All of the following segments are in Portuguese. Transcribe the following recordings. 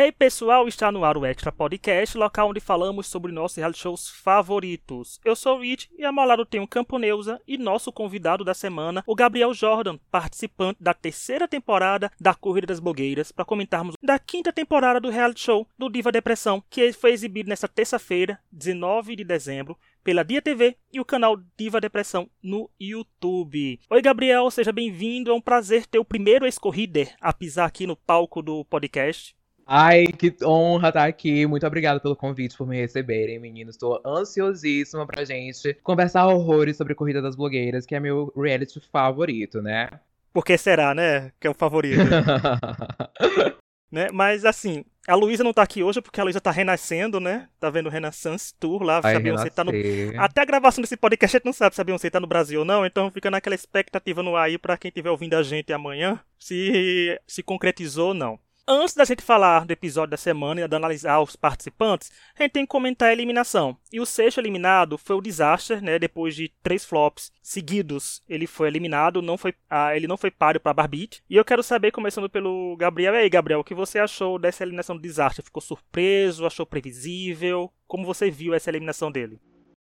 Hey pessoal, está no ar o Extra Podcast, local onde falamos sobre nossos reality shows favoritos. Eu sou o Rich e ao meu lado tem o Camponeusa e nosso convidado da semana, o Gabriel Jordan, participante da terceira temporada da Corrida das Blogueiras, para comentarmos da quinta temporada do reality show do Diva Depressão, que foi exibido nesta terça-feira, 19 de dezembro, pela Dia TV e o canal Diva Depressão no YouTube. Oi, Gabriel, seja bem-vindo. É um prazer ter o primeiro ex-corrider a pisar aqui no palco do podcast. Ai, que honra estar aqui. Muito obrigada pelo convite, por me receberem, meninos. Estou ansiosíssima pra gente conversar horrores sobre Corrida das Blogueiras, que é meu reality favorito, né? Por que será, né? Que é o favorito. né? Mas assim, a Luísa não tá aqui hoje porque a Luísa tá renascendo, né? Tá vendo o Renaissance Tour lá. A Beyoncé tá no... Até a gravação desse podcast a gente não sabe se a Beyoncé tá no Brasil ou não, então fica naquela expectativa no ar aí pra quem estiver ouvindo a gente amanhã, se se concretizou ou não. Antes da gente falar do episódio da semana e de analisar os participantes, a gente tem que comentar a eliminação. E o sexto eliminado foi o Disaster, né? Depois de três flops seguidos, ele foi eliminado, não foi, ah, ele não foi páreo para Barbite. E eu quero saber, começando pelo Gabriel, e aí, Gabriel, o que você achou dessa eliminação do Disaster? Ficou surpreso? Achou previsível? Como você viu essa eliminação dele?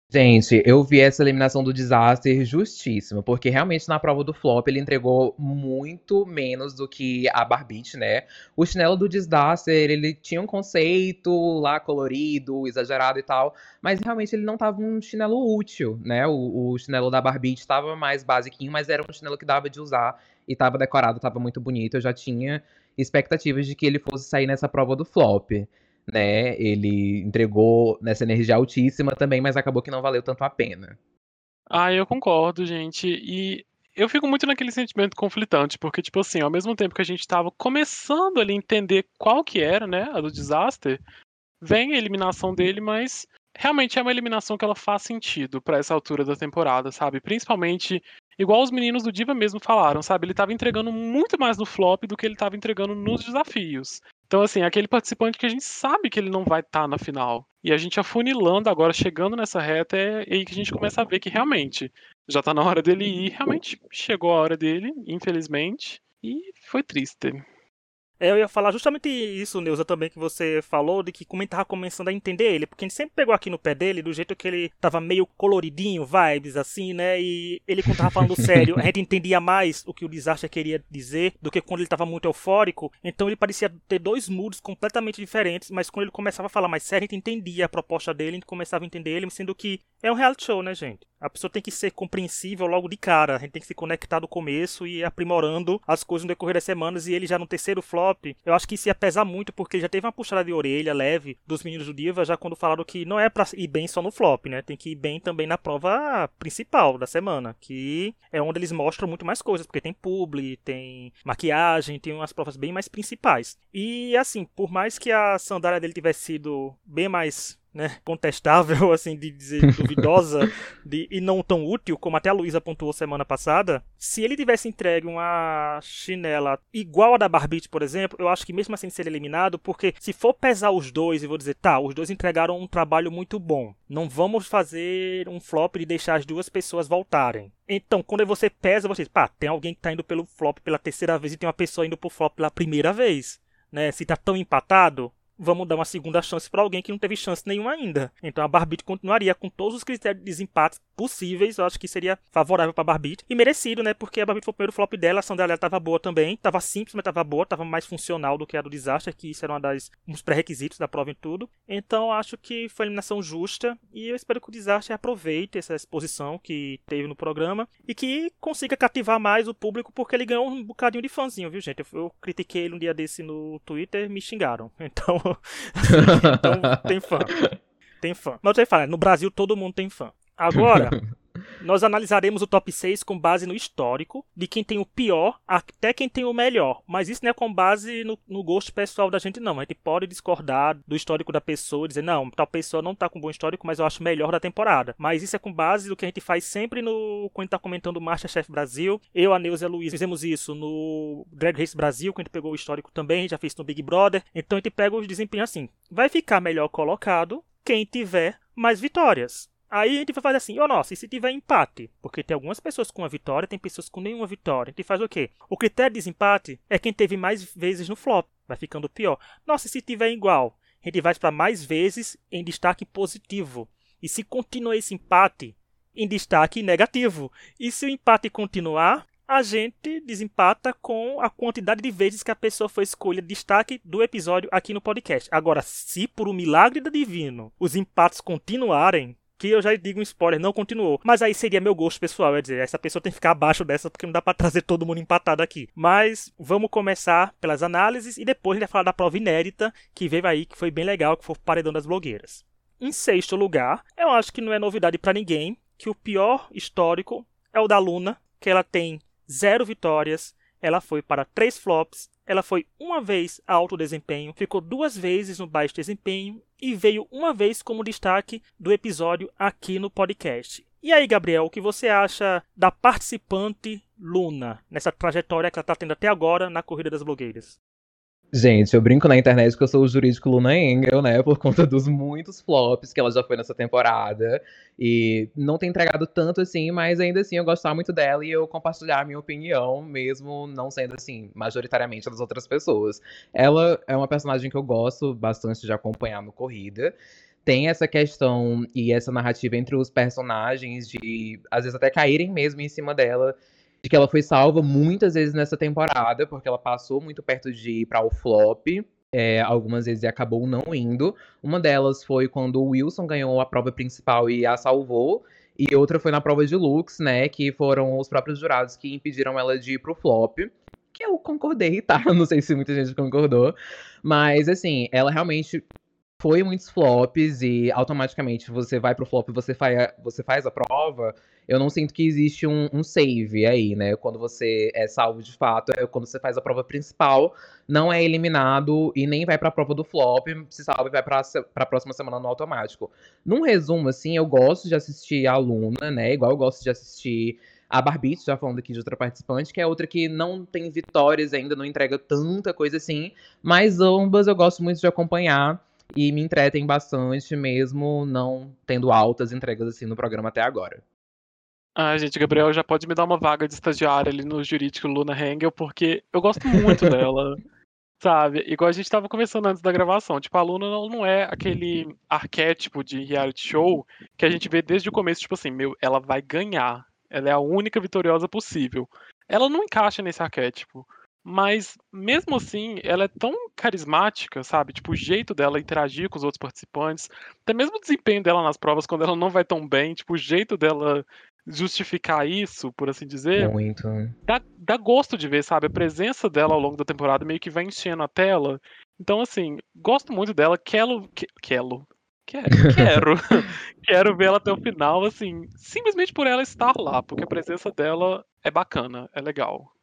Gente, eu vi essa eliminação do Disaster justíssima, porque realmente na prova do flop ele entregou muito menos do que a Barbite, né? O chinelo do Disaster, ele tinha um conceito lá colorido, exagerado e tal, mas realmente ele não tava um chinelo útil, né? O, o chinelo da Barbite tava mais basiquinho, mas era um chinelo que dava de usar e tava decorado, tava muito bonito. Eu já tinha expectativas de que ele fosse sair nessa prova do flop né? Ele entregou nessa energia altíssima também, mas acabou que não valeu tanto a pena. Ah, eu concordo, gente. E eu fico muito naquele sentimento conflitante, porque, tipo assim, ao mesmo tempo que a gente tava começando ali a entender qual que era, né, a do Disaster, vem a eliminação dele, mas realmente é uma eliminação que ela faz sentido pra essa altura da temporada, sabe? Principalmente, igual os meninos do Diva mesmo falaram, sabe? Ele tava entregando muito mais no flop do que ele tava entregando nos desafios. Então, assim, é aquele participante que a gente sabe que ele não vai estar na final. E a gente afunilando agora, chegando nessa reta, é aí que a gente começa a ver que realmente já tá na hora dele ir. Realmente chegou a hora dele, infelizmente. E foi triste. É, eu ia falar justamente isso, Neuza, também que você falou, de que como a tava começando a entender ele, porque a gente sempre pegou aqui no pé dele, do jeito que ele tava meio coloridinho, vibes assim, né? E ele quando tava falando sério, a gente entendia mais o que o desastre queria dizer do que quando ele tava muito eufórico. Então ele parecia ter dois moods completamente diferentes, mas quando ele começava a falar mais sério, a gente entendia a proposta dele, a gente começava a entender ele, sendo que é um reality show, né, gente? A pessoa tem que ser compreensível logo de cara. A gente tem que se conectar do começo e ir aprimorando as coisas no decorrer das semanas. E ele já no terceiro flop, eu acho que isso ia pesar muito, porque ele já teve uma puxada de orelha leve dos meninos do Diva, já quando falaram que não é pra ir bem só no flop, né? Tem que ir bem também na prova principal da semana, que é onde eles mostram muito mais coisas, porque tem publi, tem maquiagem, tem umas provas bem mais principais. E assim, por mais que a sandália dele tivesse sido bem mais né, contestável, assim, de dizer duvidosa de, e não tão útil, como até a Luísa pontuou semana passada, se ele tivesse entregue uma chinela igual a da Barbite, por exemplo, eu acho que mesmo assim seria eliminado, porque se for pesar os dois e vou dizer, tá, os dois entregaram um trabalho muito bom, não vamos fazer um flop de deixar as duas pessoas voltarem. Então, quando você pesa, você diz, pá, tem alguém que tá indo pelo flop pela terceira vez e tem uma pessoa indo pro flop pela primeira vez. Né? Se tá tão empatado, vamos dar uma segunda chance para alguém que não teve chance nenhuma ainda. Então a Barbite continuaria com todos os critérios de desempate possíveis. Eu acho que seria favorável para Barbite e merecido, né? Porque a Barbite foi o primeiro flop dela, a ação dela estava boa também, estava simples, mas estava boa, estava mais funcional do que a do desastre, que isso era uma das um dos pré-requisitos da prova em tudo. Então acho que foi uma eliminação justa e eu espero que o desastre aproveite essa exposição que teve no programa e que consiga cativar mais o público porque ele ganhou um bocadinho de fãzinho, viu, gente? Eu, eu critiquei ele um dia desse no Twitter, me xingaram. Então então tem fã. Tem fã. Mas eu te falar, no Brasil todo mundo tem fã. Agora, nós analisaremos o top 6 com base no histórico, de quem tem o pior até quem tem o melhor. Mas isso não é com base no, no gosto pessoal da gente, não. A gente pode discordar do histórico da pessoa, dizer, não, tal pessoa não tá com bom histórico, mas eu acho melhor da temporada. Mas isso é com base do que a gente faz sempre no. Quando tá comentando o Masterchef Brasil. Eu, a Neuza e a Luiz fizemos isso no Drag Race Brasil, quando a gente pegou o histórico também, a gente já fez no Big Brother. Então a gente pega os desempenhos assim. Vai ficar melhor colocado quem tiver mais vitórias. Aí a gente vai fazer assim, oh nossa, e se tiver empate? Porque tem algumas pessoas com uma vitória, tem pessoas com nenhuma vitória. A gente faz o quê? O critério de desempate é quem teve mais vezes no flop. Vai ficando pior. Nossa, e se tiver igual? A gente vai para mais vezes em destaque positivo. E se continuar esse empate, em destaque negativo. E se o empate continuar, a gente desempata com a quantidade de vezes que a pessoa foi escolha destaque do episódio aqui no podcast. Agora, se por um milagre do divino os empates continuarem, que eu já digo um spoiler, não continuou. Mas aí seria meu gosto pessoal, é dizer, essa pessoa tem que ficar abaixo dessa porque não dá para trazer todo mundo empatado aqui. Mas vamos começar pelas análises e depois a gente vai falar da prova inédita que veio aí, que foi bem legal, que foi o paredão das blogueiras. Em sexto lugar, eu acho que não é novidade para ninguém que o pior histórico é o da Luna, que ela tem zero vitórias, ela foi para três flops, ela foi uma vez a alto desempenho, ficou duas vezes no baixo desempenho e veio uma vez como destaque do episódio aqui no podcast. E aí, Gabriel, o que você acha da participante Luna nessa trajetória que ela está tendo até agora na corrida das blogueiras? Gente, eu brinco na internet que eu sou o jurídico Luna Engel, né? Por conta dos muitos flops que ela já foi nessa temporada. E não tem entregado tanto assim, mas ainda assim eu gostar muito dela e eu compartilhar a minha opinião, mesmo não sendo assim, majoritariamente das outras pessoas. Ela é uma personagem que eu gosto bastante de acompanhar no Corrida tem essa questão e essa narrativa entre os personagens de às vezes até caírem mesmo em cima dela de que ela foi salva muitas vezes nessa temporada, porque ela passou muito perto de ir para o flop. É, algumas vezes e acabou não indo. Uma delas foi quando o Wilson ganhou a prova principal e a salvou. E outra foi na prova de looks, né? Que foram os próprios jurados que impediram ela de ir pro flop. Que eu concordei, tá? Não sei se muita gente concordou. Mas, assim, ela realmente foi muitos flops e automaticamente você vai pro flop e você, você faz a prova eu não sinto que existe um, um, save aí, né? Quando você é salvo de fato, é quando você faz a prova principal, não é eliminado e nem vai pra prova do flop, se salva e vai pra, pra próxima semana no automático. Num resumo, assim, eu gosto de assistir a Luna, né? Igual eu gosto de assistir a Barbite, já falando aqui de outra participante, que é outra que não tem vitórias ainda, não entrega tanta coisa assim, mas ambas eu gosto muito de acompanhar e me entretem bastante, mesmo não tendo altas entregas assim no programa até agora. Ah, gente, Gabriel já pode me dar uma vaga de estagiária ali no jurídico Luna Hengel, porque eu gosto muito dela. Sabe? Igual a gente tava conversando antes da gravação. Tipo, a Luna não é aquele arquétipo de reality show que a gente vê desde o começo, tipo assim, meu, ela vai ganhar. Ela é a única vitoriosa possível. Ela não encaixa nesse arquétipo. Mas, mesmo assim, ela é tão carismática, sabe? Tipo, o jeito dela interagir com os outros participantes, até mesmo o desempenho dela nas provas, quando ela não vai tão bem, tipo, o jeito dela justificar isso, por assim dizer. Muito. Dá, dá gosto de ver, sabe? A presença dela ao longo da temporada meio que vai enchendo a tela. Então, assim, gosto muito dela. Quero. Quero. Quero, quero, quero ver ela até o final, assim, simplesmente por ela estar lá, porque a presença dela é bacana, é legal.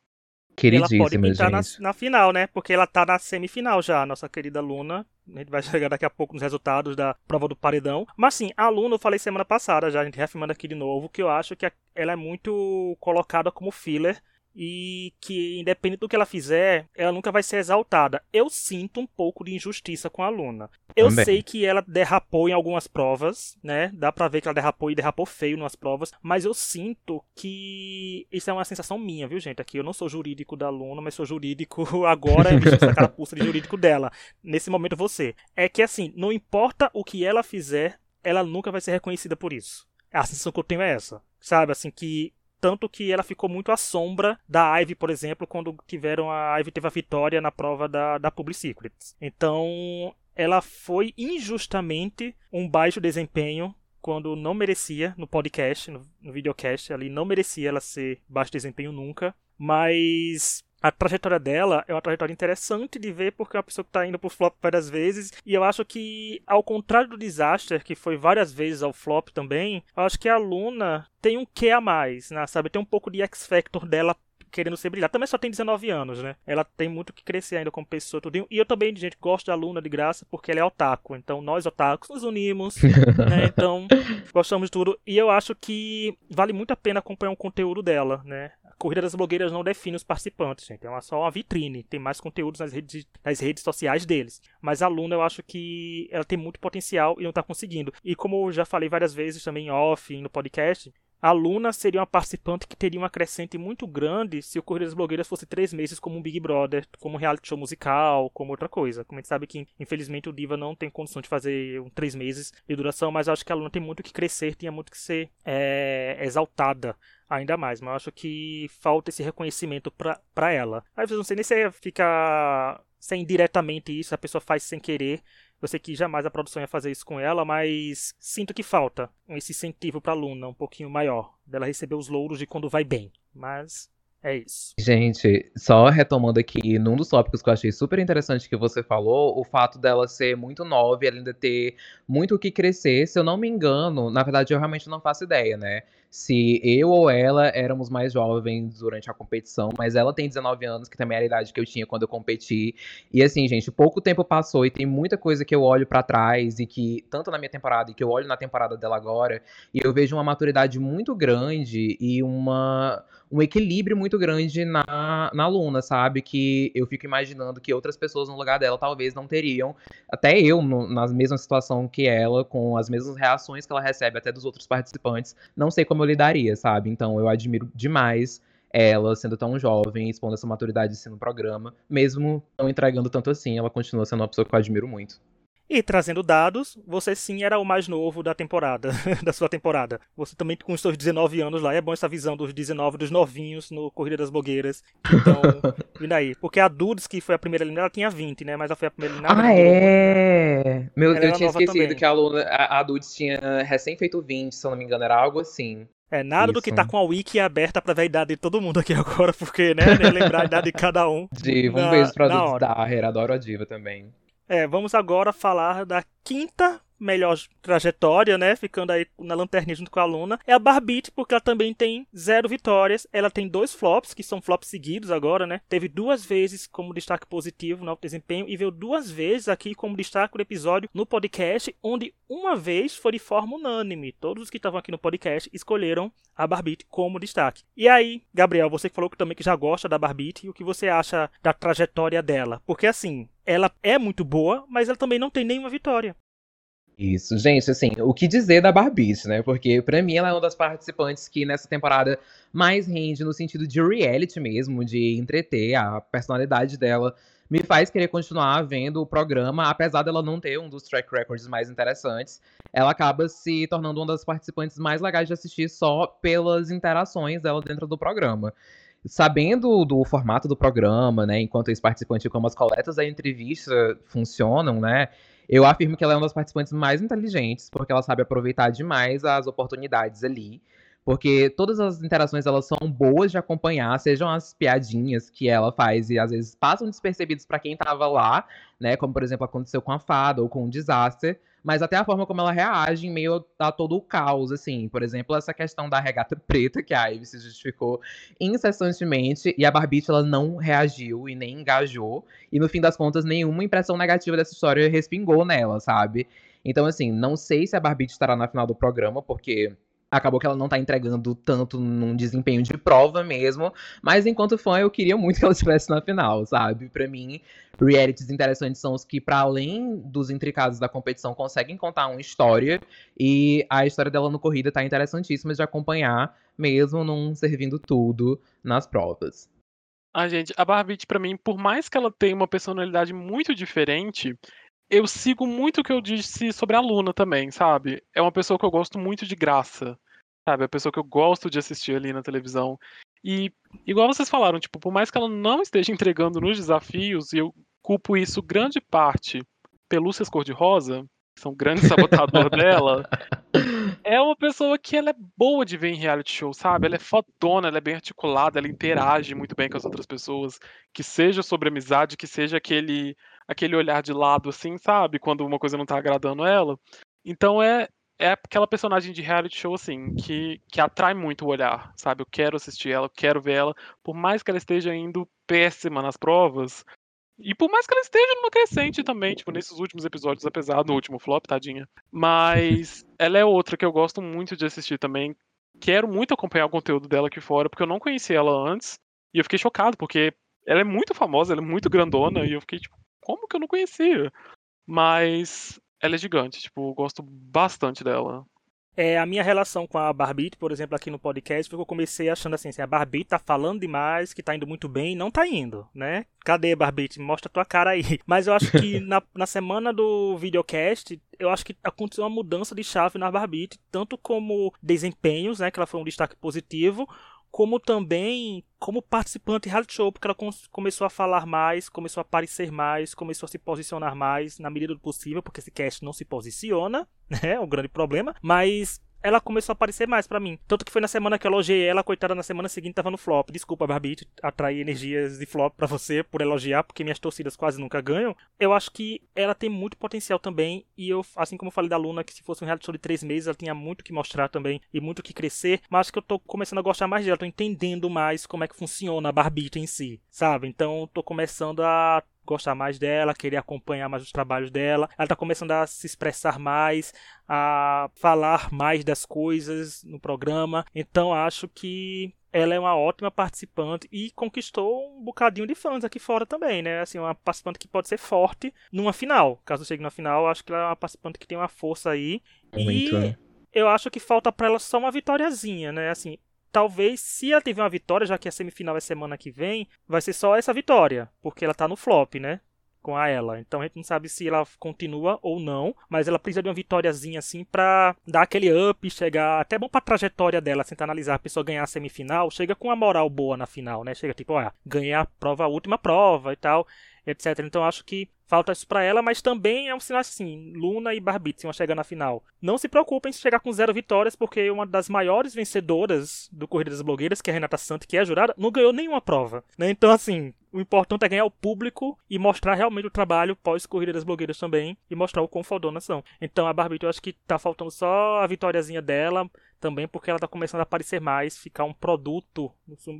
Queridíssima, ela pode pintar na, na, final, né? Porque ela tá na semifinal já, nossa querida Luna. A gente vai chegar daqui a pouco nos resultados da prova do paredão. Mas sim, a Luna eu falei semana passada já, a gente reafirmando aqui de novo, que eu acho que ela é muito colocada como filler e que, independente do que ela fizer, ela nunca vai ser exaltada. Eu sinto um pouco de injustiça com a Luna. Eu Também. sei que ela derrapou em algumas provas, né? Dá pra ver que ela derrapou e derrapou feio nas provas, mas eu sinto que isso é uma sensação minha, viu, gente? Aqui eu não sou jurídico da Luna, mas sou jurídico agora, essa carapuça de jurídico dela. Nesse momento você. É que assim, não importa o que ela fizer, ela nunca vai ser reconhecida por isso. A sensação que eu tenho é essa. Sabe, assim, que tanto que ela ficou muito à sombra da Ivy, por exemplo, quando tiveram a Ivy teve a vitória na prova da, da Public Secrets. Então, ela foi injustamente um baixo desempenho quando não merecia no podcast, no, no videocast, ali não merecia ela ser baixo desempenho nunca, mas a trajetória dela é uma trajetória interessante de ver porque é uma pessoa que está indo pro flop várias vezes e eu acho que ao contrário do Disaster que foi várias vezes ao flop também eu acho que a Luna tem um que a mais né sabe tem um pouco de X Factor dela querendo ser brilhar. Também só tem 19 anos, né? Ela tem muito que crescer ainda como pessoa. Tudo. E eu também, gente, gosto da Luna de graça porque ela é otaku. Então, nós otakus nos unimos, né? Então, gostamos de tudo. E eu acho que vale muito a pena acompanhar o conteúdo dela, né? Corrida das Blogueiras não define os participantes, gente. É só uma vitrine. Tem mais conteúdos nas redes, nas redes sociais deles. Mas a Luna, eu acho que ela tem muito potencial e não tá conseguindo. E como eu já falei várias vezes também off no podcast, a Luna seria uma participante que teria uma crescente muito grande se o Corrida das Blogueiras fosse três meses como um Big Brother, como um reality show musical, como outra coisa. Como a gente sabe que, infelizmente, o Diva não tem condição de fazer um três meses de duração, mas acho que a Luna tem muito que crescer, tinha muito que ser é, exaltada ainda mais. Mas eu acho que falta esse reconhecimento pra ela. Aí eu não sei nem se fica sem diretamente isso, a pessoa faz sem querer, eu sei que jamais a produção ia fazer isso com ela, mas sinto que falta esse incentivo para a Luna um pouquinho maior, dela receber os louros de quando vai bem. Mas é isso. Gente, só retomando aqui, num dos tópicos que eu achei super interessante que você falou, o fato dela ser muito nova e ela ainda ter muito o que crescer. Se eu não me engano, na verdade eu realmente não faço ideia, né? Se eu ou ela éramos mais jovens durante a competição, mas ela tem 19 anos, que também era a idade que eu tinha quando eu competi. E assim, gente, pouco tempo passou e tem muita coisa que eu olho para trás e que, tanto na minha temporada e que eu olho na temporada dela agora, e eu vejo uma maturidade muito grande e uma um equilíbrio muito grande na, na Luna, sabe? Que eu fico imaginando que outras pessoas no lugar dela talvez não teriam. Até eu, no, na mesma situação que ela, com as mesmas reações que ela recebe até dos outros participantes, não sei como eu lidaria, sabe? Então eu admiro demais ela sendo tão jovem, expondo essa maturidade assim no programa, mesmo não entregando tanto assim, ela continua sendo uma pessoa que eu admiro muito. E trazendo dados, você sim era o mais novo da temporada, da sua temporada. Você também com os seus 19 anos lá, é bom essa visão dos 19, dos novinhos no Corrida das Blogueiras. Então, vindo aí. Porque a Dudes, que foi a primeira eliminada, ela tinha 20, né? Mas ela foi a primeira eliminada. Ah, é? Meu, eu tinha esquecido também. que a, aluna, a, a Dudes tinha recém feito 20, se eu não me engano, era algo assim. É, nada Isso. do que tá com a wiki aberta pra ver a idade de todo mundo aqui agora, porque, né, nem lembrar a idade de cada um. Diva, um beijo pra Dudes Daher, adoro a Diva também. É, vamos agora falar da quinta melhor trajetória, né? Ficando aí na lanterninha junto com a Luna. É a Barbite, porque ela também tem zero vitórias. Ela tem dois flops, que são flops seguidos agora, né? Teve duas vezes como destaque positivo no desempenho e veio duas vezes aqui como destaque do episódio no podcast, onde uma vez foi de forma unânime. Todos os que estavam aqui no podcast escolheram a Barbite como destaque. E aí, Gabriel, você falou que também que já gosta da Barbite, o que você acha da trajetória dela? Porque assim, ela é muito boa, mas ela também não tem nenhuma vitória. Isso, gente, assim, o que dizer da Barbice, né? Porque para mim ela é uma das participantes que nessa temporada mais rende no sentido de reality mesmo, de entreter a personalidade dela. Me faz querer continuar vendo o programa, apesar dela não ter um dos track records mais interessantes. Ela acaba se tornando uma das participantes mais legais de assistir só pelas interações dela dentro do programa sabendo do formato do programa, né, enquanto esse participante como as coletas da entrevista funcionam, né, eu afirmo que ela é uma das participantes mais inteligentes, porque ela sabe aproveitar demais as oportunidades ali. Porque todas as interações elas são boas de acompanhar, sejam as piadinhas que ela faz e às vezes passam despercebidas para quem estava lá, né? Como por exemplo aconteceu com a fada ou com o desastre mas até a forma como ela reage em meio a todo o caos, assim. Por exemplo, essa questão da regata preta, que a Ivy se justificou incessantemente, e a Barbie ela não reagiu e nem engajou, e no fim das contas, nenhuma impressão negativa dessa história respingou nela, sabe? Então, assim, não sei se a Barbie estará na final do programa, porque acabou que ela não tá entregando tanto num desempenho de prova mesmo, mas enquanto fã eu queria muito que ela estivesse na final, sabe? Para mim, realities interessantes são os que para além dos intricados da competição conseguem contar uma história e a história dela no corrida tá interessantíssima de acompanhar, mesmo não servindo tudo nas provas. Ah, gente, a Barbie para mim, por mais que ela tenha uma personalidade muito diferente, eu sigo muito o que eu disse sobre a Luna também, sabe? É uma pessoa que eu gosto muito de graça, sabe? É a pessoa que eu gosto de assistir ali na televisão. E, igual vocês falaram, tipo, por mais que ela não esteja entregando nos desafios, e eu culpo isso grande parte pelúcias cor-de-rosa, que são grande sabotador dela, é uma pessoa que ela é boa de ver em reality show, sabe? Ela é fodona, ela é bem articulada, ela interage muito bem com as outras pessoas, que seja sobre amizade, que seja aquele aquele olhar de lado, assim, sabe? Quando uma coisa não tá agradando ela. Então é, é aquela personagem de reality show, assim, que, que atrai muito o olhar, sabe? Eu quero assistir ela, eu quero ver ela, por mais que ela esteja indo péssima nas provas. E por mais que ela esteja numa crescente também, tipo, nesses últimos episódios, apesar do último flop, tadinha. Mas ela é outra que eu gosto muito de assistir também. quero muito acompanhar o conteúdo dela aqui fora, porque eu não conhecia ela antes. E eu fiquei chocado, porque ela é muito famosa, ela é muito grandona, e eu fiquei tipo, como que eu não conhecia? Mas ela é gigante, tipo, gosto bastante dela. É, a minha relação com a Barbie, por exemplo, aqui no podcast, foi que eu comecei achando assim, assim a Barbie tá falando demais, que tá indo muito bem, não tá indo, né? Cadê, Barbie? Mostra tua cara aí. Mas eu acho que na, na semana do videocast, eu acho que aconteceu uma mudança de chave na Barbie, tanto como desempenhos, né, que ela foi um destaque positivo, como também como participante de reality show, porque ela começou a falar mais, começou a aparecer mais, começou a se posicionar mais na medida do possível, porque esse cast não se posiciona, né? É um grande problema, mas ela começou a aparecer mais para mim. Tanto que foi na semana que eu elogiei ela, coitada, na semana seguinte tava no flop. Desculpa, Barbie, atrair energias de flop para você por elogiar, porque minhas torcidas quase nunca ganham. Eu acho que ela tem muito potencial também, e eu, assim como eu falei da Luna, que se fosse um reality show de três meses, ela tinha muito que mostrar também, e muito que crescer, mas acho que eu tô começando a gostar mais dela, tô entendendo mais como é que funciona a Barbie em si, sabe? Então tô começando a gostar mais dela, querer acompanhar mais os trabalhos dela. Ela está começando a se expressar mais, a falar mais das coisas no programa. Então acho que ela é uma ótima participante e conquistou um bocadinho de fãs aqui fora também, né? Assim, uma participante que pode ser forte numa final. Caso chegue na final, acho que ela é uma participante que tem uma força aí. Muito. E eu acho que falta para ela só uma vitóriazinha, né? Assim, talvez, se ela tiver uma vitória, já que a semifinal é semana que vem, vai ser só essa vitória, porque ela tá no flop, né? Com a ela. Então a gente não sabe se ela continua ou não, mas ela precisa de uma vitóriazinha assim pra dar aquele up, chegar. Até bom pra trajetória dela, tentar analisar a pessoa ganhar a semifinal, chega com uma moral boa na final, né? Chega tipo, olha, ganhar a prova, a última prova e tal, etc. Então acho que falta isso para ela, mas também é um sinal assim, Luna e Barbie vão chegar na final. Não se preocupem se chegar com zero vitórias, porque uma das maiores vencedoras do Corrida das Blogueiras, que é a Renata Santos, que é jurada, não ganhou nenhuma prova. Né? Então, assim, o importante é ganhar o público e mostrar realmente o trabalho pós-corrida das blogueiras também e mostrar o quão fodonas são. Então a Barbie, eu acho que tá faltando só a vitóriazinha dela, também porque ela tá começando a aparecer mais, ficar um produto,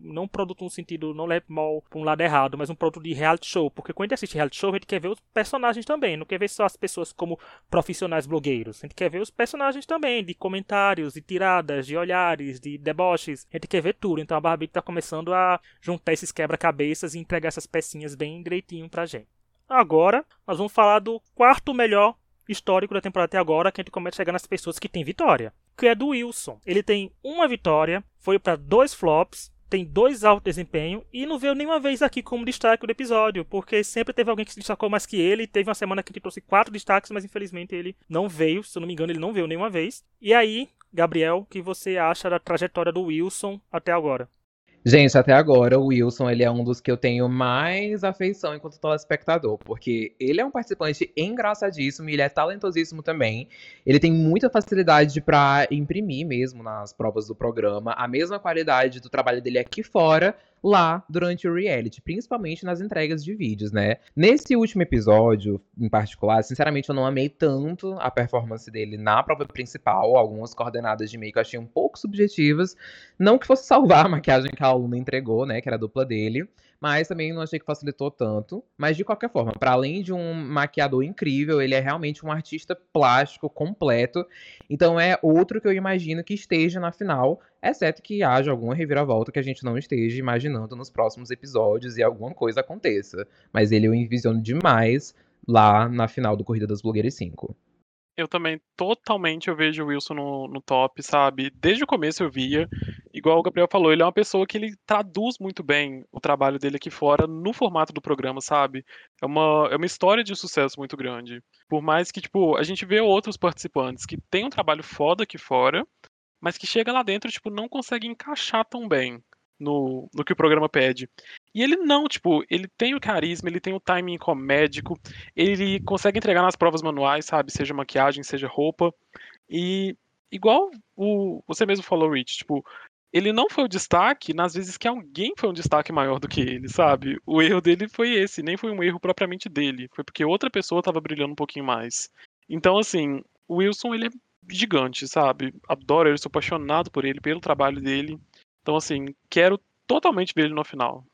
não um produto no sentido, não leve mal pra um lado errado, mas um produto de reality show, porque quando a gente assiste reality show, a gente quer ver os personagens também, não quer ver só as pessoas como profissionais blogueiros, a gente quer ver os personagens também, de comentários, de tiradas, de olhares, de deboches, a gente quer ver tudo, então a Barbie tá começando a juntar esses quebra-cabeças e entregar essas pecinhas bem direitinho pra gente. Agora, nós vamos falar do quarto melhor histórico da temporada até agora, que a gente começa a chegar nas pessoas que têm vitória, que é do Wilson. Ele tem uma vitória, foi para dois flops, tem dois alto desempenho e não veio nenhuma vez aqui como destaque do episódio, porque sempre teve alguém que se destacou mais que ele. Teve uma semana que ele trouxe quatro destaques, mas infelizmente ele não veio, se eu não me engano, ele não veio nenhuma vez. E aí, Gabriel, o que você acha da trajetória do Wilson até agora? Gente, até agora o Wilson ele é um dos que eu tenho mais afeição enquanto telespectador, porque ele é um participante engraçadíssimo e ele é talentosíssimo também. Ele tem muita facilidade para imprimir mesmo nas provas do programa a mesma qualidade do trabalho dele aqui fora, lá durante o reality, principalmente nas entregas de vídeos, né? Nesse último episódio, em particular, sinceramente eu não amei tanto a performance dele na prova principal, algumas coordenadas de meio que eu achei um pouco subjetivas, não que fosse salvar a maquiagem que a aluna entregou, né, que era a dupla dele, mas também não achei que facilitou tanto. Mas de qualquer forma, para além de um maquiador incrível, ele é realmente um artista plástico completo. Então é outro que eu imagino que esteja na final, exceto que haja alguma reviravolta que a gente não esteja imaginando nos próximos episódios e alguma coisa aconteça. Mas ele eu envisiono demais lá na final do Corrida das Blogueiras 5. Eu também, totalmente, eu vejo o Wilson no, no top, sabe? Desde o começo eu via, igual o Gabriel falou, ele é uma pessoa que ele traduz muito bem o trabalho dele aqui fora no formato do programa, sabe? É uma, é uma história de sucesso muito grande. Por mais que, tipo, a gente vê outros participantes que têm um trabalho foda aqui fora, mas que chega lá dentro, tipo, não consegue encaixar tão bem no, no que o programa pede. E ele não, tipo, ele tem o carisma, ele tem o timing comédico, ele consegue entregar nas provas manuais, sabe? Seja maquiagem, seja roupa. E igual o, você mesmo falou, Rich, tipo, ele não foi o destaque nas vezes que alguém foi um destaque maior do que ele, sabe? O erro dele foi esse, nem foi um erro propriamente dele, foi porque outra pessoa estava brilhando um pouquinho mais. Então, assim, o Wilson, ele é gigante, sabe? Adoro ele, sou apaixonado por ele, pelo trabalho dele. Então, assim, quero totalmente ver ele no final.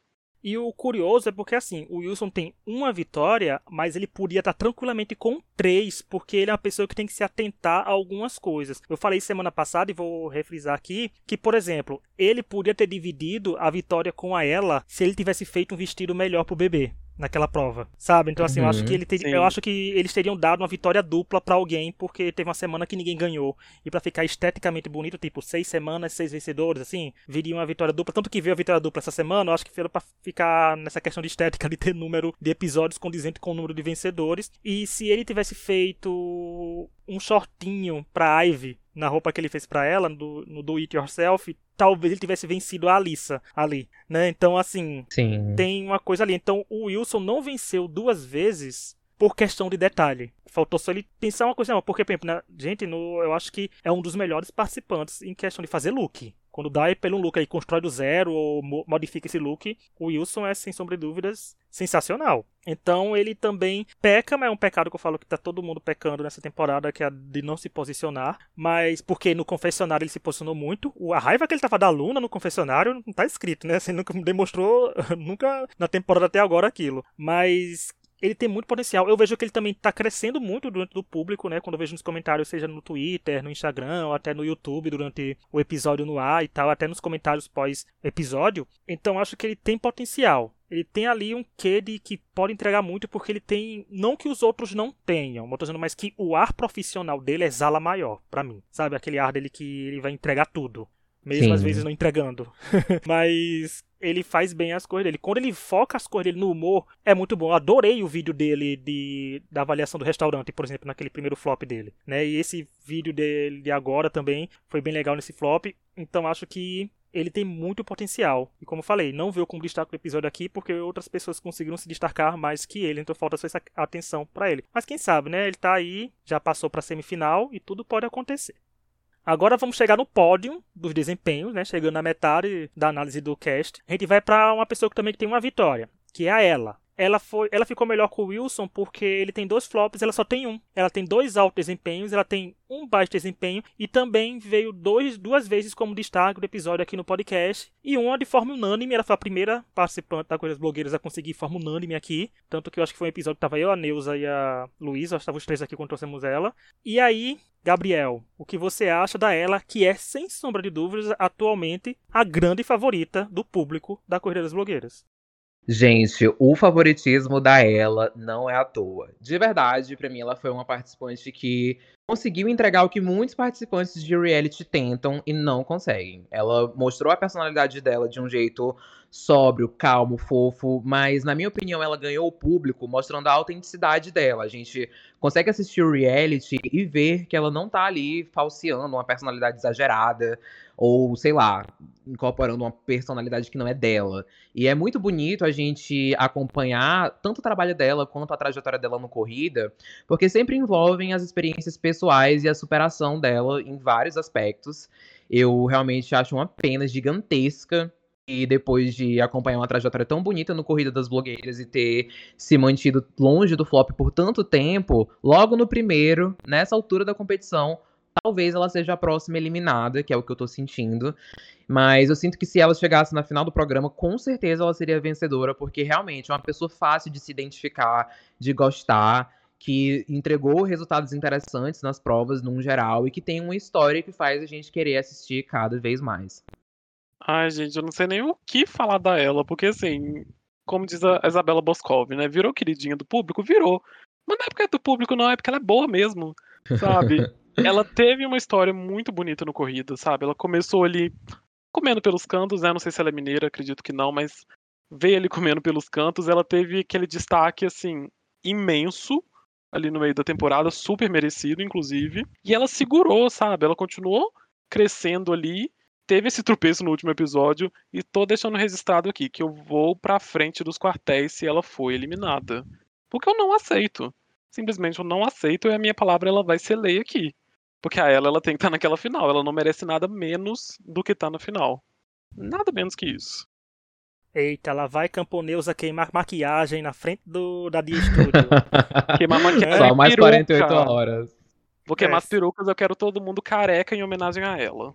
E o curioso é porque, assim, o Wilson tem uma vitória, mas ele podia estar tranquilamente com três, porque ele é uma pessoa que tem que se atentar a algumas coisas. Eu falei semana passada e vou refrisar aqui que, por exemplo, ele podia ter dividido a vitória com a ela se ele tivesse feito um vestido melhor pro bebê naquela prova, sabe? Então assim, uhum, eu acho que uhum. ele ter, eu acho que eles teriam dado uma vitória dupla para alguém porque teve uma semana que ninguém ganhou e para ficar esteticamente bonito, tipo seis semanas, seis vencedores, assim, viria uma vitória dupla. Tanto que veio a vitória dupla essa semana, eu acho que foi para ficar nessa questão de estética de ter número de episódios condizente com o número de vencedores. E se ele tivesse feito um shortinho pra Ivy na roupa que ele fez para ela, no, no Do It Yourself, talvez ele tivesse vencido a Alissa ali, né? Então, assim, Sim. tem uma coisa ali. Então, o Wilson não venceu duas vezes por questão de detalhe. Faltou só ele pensar uma coisa, não, porque, por exemplo, né, gente, no, eu acho que é um dos melhores participantes em questão de fazer look. Quando dá pelo look aí, constrói do zero ou modifica esse look, o Wilson é, sem sombra de dúvidas, sensacional. Então ele também peca, mas é um pecado que eu falo que tá todo mundo pecando nessa temporada, que é de não se posicionar. Mas porque no confessionário ele se posicionou muito. A raiva que ele tava da Luna no confessionário não tá escrito, né? Assim, nunca demonstrou, nunca na temporada até agora aquilo. Mas ele tem muito potencial. Eu vejo que ele também está crescendo muito durante do público, né? Quando eu vejo nos comentários, seja no Twitter, no Instagram, ou até no YouTube durante o episódio no ar e tal, até nos comentários pós-episódio. Então acho que ele tem potencial. Ele tem ali um quê de que pode entregar muito, porque ele tem. Não que os outros não tenham, mas que o ar profissional dele exala maior, para mim. Sabe? Aquele ar dele que ele vai entregar tudo mesmo Sim. às vezes não entregando. Mas ele faz bem as coisas dele. Quando ele foca as coisas dele no humor, é muito bom. Eu adorei o vídeo dele de, da avaliação do restaurante, por exemplo, naquele primeiro flop dele. Né? E esse vídeo dele de agora também foi bem legal nesse flop. Então acho que ele tem muito potencial. E como eu falei, não veio como destaque do episódio aqui, porque outras pessoas conseguiram se destacar mais que ele, então falta só essa atenção para ele. Mas quem sabe, né? Ele tá aí, já passou para semifinal e tudo pode acontecer. Agora vamos chegar no pódio dos desempenhos, né? Chegando na metade da análise do cast. A gente vai para uma pessoa que também tem uma vitória, que é a ela ela, foi, ela ficou melhor com o Wilson porque ele tem dois flops, ela só tem um. Ela tem dois altos desempenhos, ela tem um baixo desempenho e também veio dois, duas vezes como destaque do episódio aqui no podcast. E uma de forma unânime, ela foi a primeira participante da Coisas Blogueiras a conseguir forma unânime aqui. Tanto que eu acho que foi um episódio que tava eu, a Neuza e a Luísa, acho que os três aqui quando trouxemos ela. E aí, Gabriel, o que você acha da ela, que é, sem sombra de dúvidas, atualmente a grande favorita do público da Corrida das Blogueiras? Gente, o favoritismo da ela não é à toa. De verdade, para mim ela foi uma participante que conseguiu entregar o que muitos participantes de reality tentam e não conseguem. Ela mostrou a personalidade dela de um jeito sóbrio, calmo, fofo, mas na minha opinião ela ganhou o público mostrando a autenticidade dela. A gente consegue assistir o reality e ver que ela não tá ali falseando uma personalidade exagerada ou, sei lá, incorporando uma personalidade que não é dela. E é muito bonito a gente acompanhar tanto o trabalho dela quanto a trajetória dela no corrida, porque sempre envolvem as experiências pessoais e a superação dela em vários aspectos. Eu realmente acho uma pena gigantesca e depois de acompanhar uma trajetória tão bonita no Corrida das Blogueiras e ter se mantido longe do flop por tanto tempo, logo no primeiro, nessa altura da competição, talvez ela seja a próxima eliminada, que é o que eu tô sentindo. Mas eu sinto que se ela chegasse na final do programa, com certeza ela seria vencedora, porque realmente é uma pessoa fácil de se identificar, de gostar, que entregou resultados interessantes nas provas num geral e que tem uma história que faz a gente querer assistir cada vez mais. Ai, gente, eu não sei nem o que falar da ela, porque assim, como diz a Isabela Boscov, né? Virou queridinha do público? Virou. Mas não é porque é do público, não, é porque ela é boa mesmo, sabe? ela teve uma história muito bonita no corrida, sabe? Ela começou ali comendo pelos cantos, né? Não sei se ela é mineira, acredito que não, mas veio ali comendo pelos cantos. Ela teve aquele destaque, assim, imenso ali no meio da temporada, super merecido, inclusive. E ela segurou, sabe? Ela continuou crescendo ali teve esse tropeço no último episódio e tô deixando registrado aqui que eu vou pra frente dos quartéis se ela for eliminada. Porque eu não aceito. Simplesmente eu não aceito e a minha palavra ela vai ser lei aqui. Porque a ela ela tem que estar tá naquela final, ela não merece nada menos do que tá na final. Nada menos que isso. Eita, lá vai Camponeusa queimar maquiagem na frente do da Dia Studio. queimar maquiagem. Só mais peruca. 48 horas. Vou queimar é. as perucas, eu quero todo mundo careca em homenagem a ela.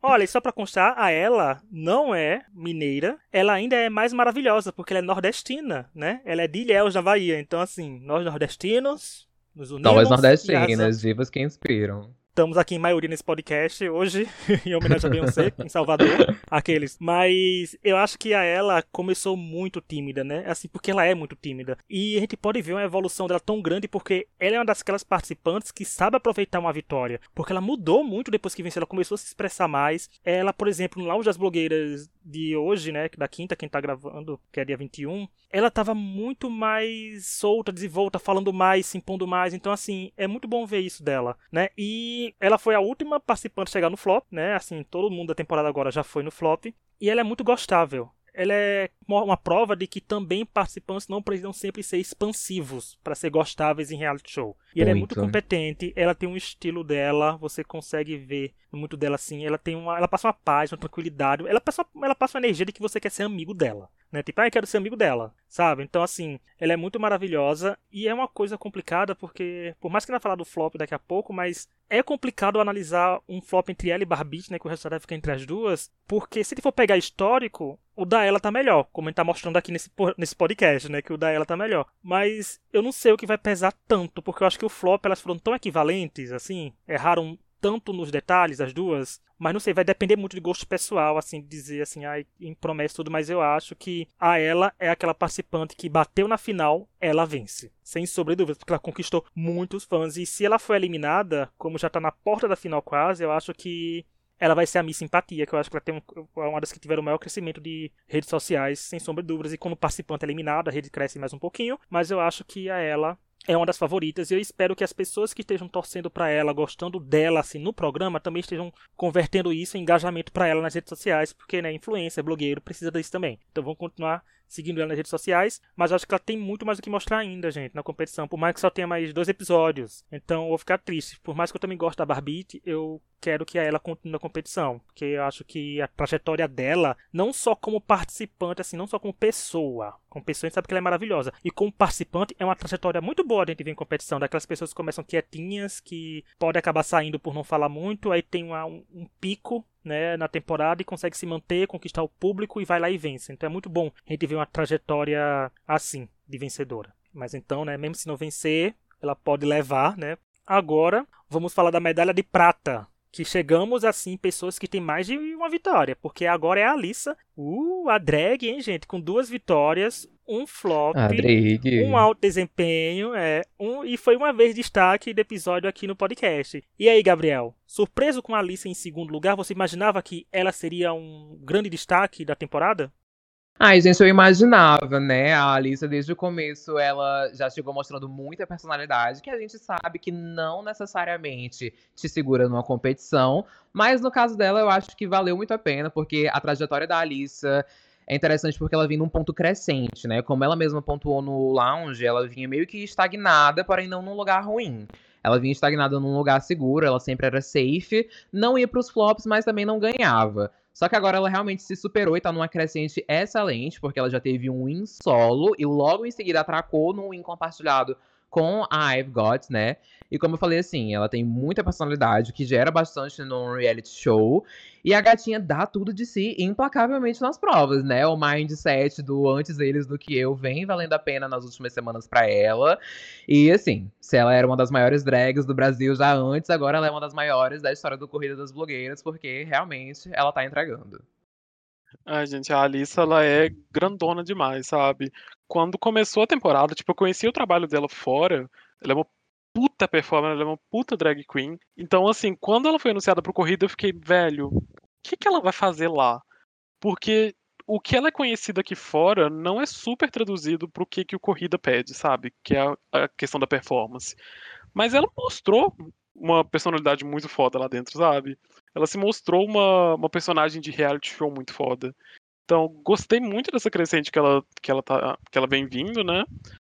Olha, e só pra constar, a ela não é mineira, ela ainda é mais maravilhosa, porque ela é nordestina, né? Ela é de Ilhéus, da Bahia. Então, assim, nós nordestinos nos unimos. E nordestinas, divas que inspiram. Estamos aqui em maioria nesse podcast hoje, em homenagem a Beyoncé, em Salvador, aqueles. Mas eu acho que a ela começou muito tímida, né? Assim, porque ela é muito tímida. E a gente pode ver uma evolução dela tão grande porque ela é uma daquelas participantes que sabe aproveitar uma vitória. Porque ela mudou muito depois que venceu, ela começou a se expressar mais. Ela, por exemplo, no Lounge das Blogueiras de hoje, né, da quinta, quem tá gravando, que é dia 21, ela tava muito mais solta, desenvolta, falando mais, se impondo mais. Então, assim, é muito bom ver isso dela, né? E ela foi a última participante a chegar no flop, né? Assim, todo mundo da temporada agora já foi no flop. E ela é muito gostável. Ela é uma prova de que também participantes não precisam sempre ser expansivos para ser gostáveis em reality show. E ela é muito Muito. competente, ela tem um estilo dela, você consegue ver muito dela assim. Ela tem uma, ela passa uma paz, uma tranquilidade. Ela passa, ela passa uma energia de que você quer ser amigo dela, né? Tipo, ah, eu quero ser amigo dela, sabe? Então assim, ela é muito maravilhosa e é uma coisa complicada porque, por mais que ela falar do flop daqui a pouco, mas é complicado analisar um flop entre ela e Barbite, né? Que o resultado vai ficar entre as duas, porque se ele for pegar histórico, o da ela tá melhor, como a gente tá mostrando aqui nesse, nesse podcast, né? Que o da ela tá melhor. Mas eu não sei o que vai pesar tanto, porque eu acho que o flop elas foram tão equivalentes, assim, erraram tanto nos detalhes as duas, mas não sei, vai depender muito de gosto pessoal, assim, dizer assim, ai, em promessa tudo, mas eu acho que a ela é aquela participante que bateu na final, ela vence. Sem sombra de dúvidas, porque ela conquistou muitos fãs. E se ela for eliminada, como já tá na porta da final quase, eu acho que ela vai ser a Miss Simpatia, que eu acho que ela tem um, é uma das que tiveram o maior crescimento de redes sociais, sem sombra de dúvidas. E como participante eliminada, a rede cresce mais um pouquinho, mas eu acho que a ela é uma das favoritas e eu espero que as pessoas que estejam torcendo pra ela, gostando dela assim no programa, também estejam convertendo isso em engajamento pra ela nas redes sociais, porque né, influência, blogueiro precisa disso também. Então vamos continuar seguindo ela nas redes sociais, mas acho que ela tem muito mais o que mostrar ainda, gente, na competição, por mais que só tenha mais dois episódios. Então vou ficar triste. Por mais que eu também goste da Barbite, eu quero que ela continue na competição, porque eu acho que a trajetória dela, não só como participante, assim, não só como pessoa, como pessoa a gente sabe que ela é maravilhosa, e como participante é uma trajetória muito boa a gente ver em competição, daquelas pessoas que começam quietinhas, que podem acabar saindo por não falar muito, aí tem uma- um, um pico né, na temporada e consegue se manter, conquistar o público e vai lá e vence. Então é muito bom a gente ver uma trajetória assim, de vencedora. Mas então, né, mesmo se não vencer, ela pode levar, né? Agora, vamos falar da medalha de prata. Que chegamos, assim, pessoas que têm mais de uma vitória. Porque agora é a Alissa, uh, a drag, hein, gente? Com duas vitórias, um flop, um alto desempenho, é, um, e foi uma vez destaque do episódio aqui no podcast. E aí, Gabriel? Surpreso com a Alice em segundo lugar, você imaginava que ela seria um grande destaque da temporada? Ai, gente, eu imaginava, né? A Alissa, desde o começo, ela já chegou mostrando muita personalidade, que a gente sabe que não necessariamente te segura numa competição. Mas no caso dela, eu acho que valeu muito a pena, porque a trajetória da Alissa é interessante porque ela vinha num ponto crescente, né? Como ela mesma pontuou no lounge, ela vinha meio que estagnada, porém não num lugar ruim. Ela vinha estagnada num lugar seguro, ela sempre era safe, não ia pros flops, mas também não ganhava. Só que agora ela realmente se superou e tá numa crescente excelente, porque ela já teve um win solo e logo em seguida atracou num win compartilhado com a I've Got, né? E como eu falei assim, ela tem muita personalidade, que gera bastante no reality show. E a gatinha dá tudo de si implacavelmente nas provas, né? O mindset do antes eles do que eu vem valendo a pena nas últimas semanas pra ela. E assim, se ela era uma das maiores drags do Brasil já antes, agora ela é uma das maiores da história do Corrida das Blogueiras, porque realmente ela tá entregando. Ai, gente, a Alissa, ela é grandona demais, sabe? Quando começou a temporada, tipo, eu conheci o trabalho dela fora, ela é uma puta performer, ela é uma puta drag queen. Então, assim, quando ela foi anunciada pro Corrida, eu fiquei, velho, o que que ela vai fazer lá? Porque o que ela é conhecida aqui fora não é super traduzido pro que que o Corrida pede, sabe? Que é a, questão da performance. Mas ela mostrou uma personalidade muito foda lá dentro, sabe? Ela se mostrou uma, uma personagem de reality show muito foda. Então, gostei muito dessa crescente que ela, que ela, tá, que ela vem vindo, né?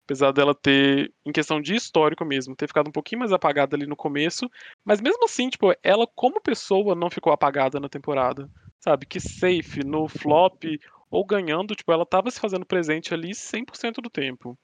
Apesar dela ter, em questão de histórico mesmo, ter ficado um pouquinho mais apagada ali no começo. Mas mesmo assim, tipo, ela como pessoa não ficou apagada na temporada. Sabe? Que safe, no flop ou ganhando, tipo, ela tava se fazendo presente ali 100% do tempo.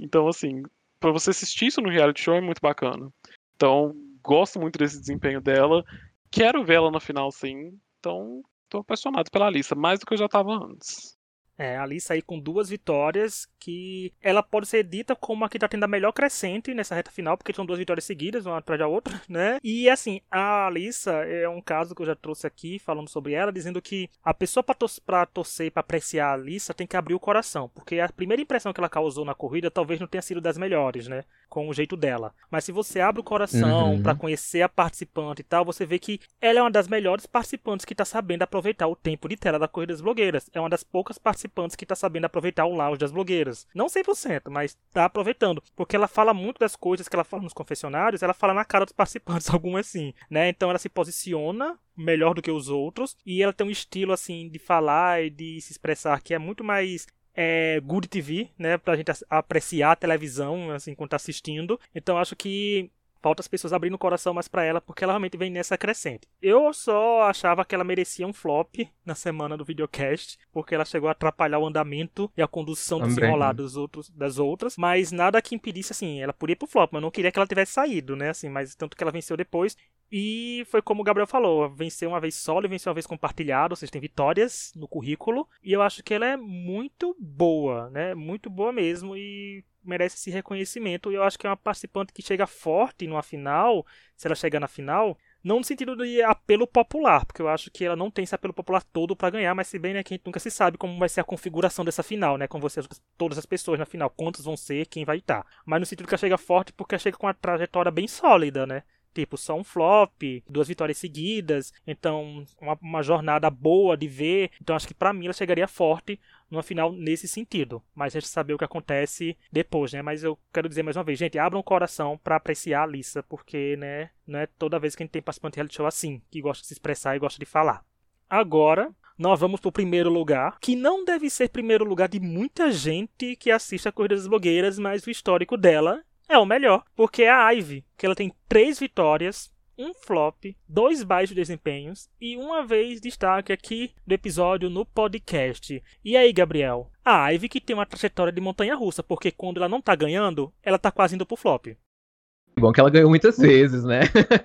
Então, assim, pra você assistir isso no reality show é muito bacana. Então, gosto muito desse desempenho dela. Quero ver ela na final, sim. Então, tô apaixonado pela Alissa, mais do que eu já tava antes. É, a Alissa aí com duas vitórias, que ela pode ser dita como a que tá tendo a melhor crescente nessa reta final, porque são duas vitórias seguidas, uma atrás da outra, né? E assim, a Alissa é um caso que eu já trouxe aqui, falando sobre ela, dizendo que a pessoa pra, tor torcer, pra apreciar a Alissa, tem que abrir o coração, porque a primeira impressão que ela causou na corrida talvez não tenha sido das melhores, né? Com o jeito dela. Mas se você abre o coração Uhum. para conhecer a participante e tal, você vê que ela é uma das melhores participantes que tá sabendo aproveitar o tempo de tela da corrida das blogueiras. É uma das poucas participantes que tá sabendo aproveitar o lounge das blogueiras. Não 100%, mas tá aproveitando. Porque ela fala muito das coisas que ela fala nos confessionários, ela fala na cara dos participantes, algumas assim, né? Então ela se posiciona melhor do que os outros e ela tem um estilo assim de falar e de se expressar que é muito mais é, good TV, né, pra gente apreciar a televisão assim quando tá assistindo. Então acho que falta as pessoas abrindo o coração mais pra ela, porque ela realmente vem nessa crescente. Eu só achava que ela merecia um flop na semana do videocast, porque ela chegou a atrapalhar o andamento e a condução Também. desenrolar dos outros, das outras, mas nada que impedisse, assim, ela podia ir pro flop, mas eu não queria que ela tivesse saído, né, assim, mas tanto que ela venceu depois. E foi como o Gabriel falou, venceu uma vez solo e venceu uma vez compartilhado, ou seja, tem vitórias no currículo, e eu acho que ela é muito boa, né, muito boa mesmo, e merece esse reconhecimento. E eu acho que é uma participante que chega forte numa final, se ela chegar na final, não no sentido de apelo popular, porque eu acho que ela não tem esse apelo popular todo pra ganhar, mas se bem né, que a gente nunca se sabe como vai ser a configuração dessa final, né? Com você, todas as pessoas na final, quantas vão ser, quem vai estar. Mas no sentido que ela chega forte, porque ela chega com uma trajetória bem sólida, né? Tipo, só um flop, duas vitórias seguidas, então uma, uma jornada boa de ver. Então acho que pra mim ela chegaria forte numa final nesse sentido. Mas a gente saber o que acontece depois, né? Mas eu quero dizer mais uma vez, gente, abram o coração pra apreciar a Lissa, porque, né, não é toda vez que a gente tem participante de reality show assim, que gosta de se expressar e gosta de falar. Agora, nós vamos pro primeiro lugar, que não deve ser primeiro lugar de muita gente que assiste a Corrida das Blogueiras, mas o histórico dela é o melhor, porque é a Ivy, que ela tem três vitórias, um flop, dois baixos desempenhos e uma vez destaque aqui do episódio no podcast. E aí, Gabriel? A Ivy que tem uma trajetória de montanha russa, porque quando ela não tá ganhando, ela tá quase indo pro flop. Bom que ela ganhou muitas vezes, né?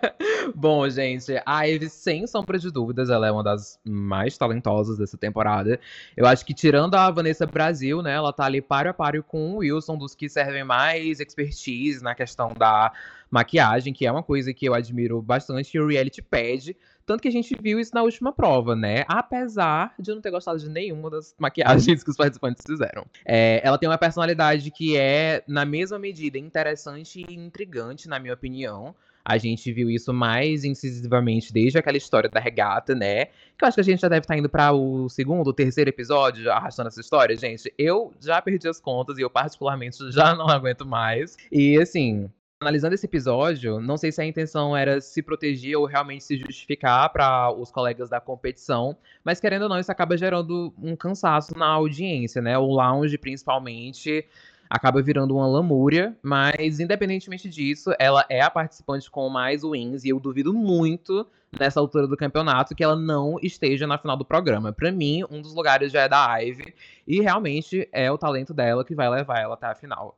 Bom, gente, a Ivy, sem sombra de dúvidas, ela é uma das mais talentosas dessa temporada. Eu acho que, tirando a Vanessa Brasil, né, ela tá ali páreo a páreo com o Wilson, dos que servem mais expertise na questão da maquiagem, que é uma coisa que eu admiro bastante, e o reality pede. Tanto que a gente viu isso na última prova, né? Apesar de eu não ter gostado de nenhuma das maquiagens que os participantes fizeram. É, ela tem uma personalidade que é, na mesma medida, interessante e intrigante, na minha opinião. A gente viu isso mais incisivamente desde aquela história da regata, né? Que eu acho que a gente já deve estar indo para o segundo, terceiro episódio, arrastando essa história. Gente, eu já perdi as contas e eu, particularmente, já não aguento mais. E, assim, analisando esse episódio, não sei se a intenção era se proteger ou realmente se justificar para os colegas da competição, mas querendo ou não, isso acaba gerando um cansaço na audiência, né? O lounge, principalmente, acaba virando uma lamúria, mas independentemente disso, ela é a participante com mais wins e eu duvido muito nessa altura do campeonato que ela não esteja na final do programa. Para mim, um dos lugares já é da Ivy e realmente é o talento dela que vai levar ela até a final.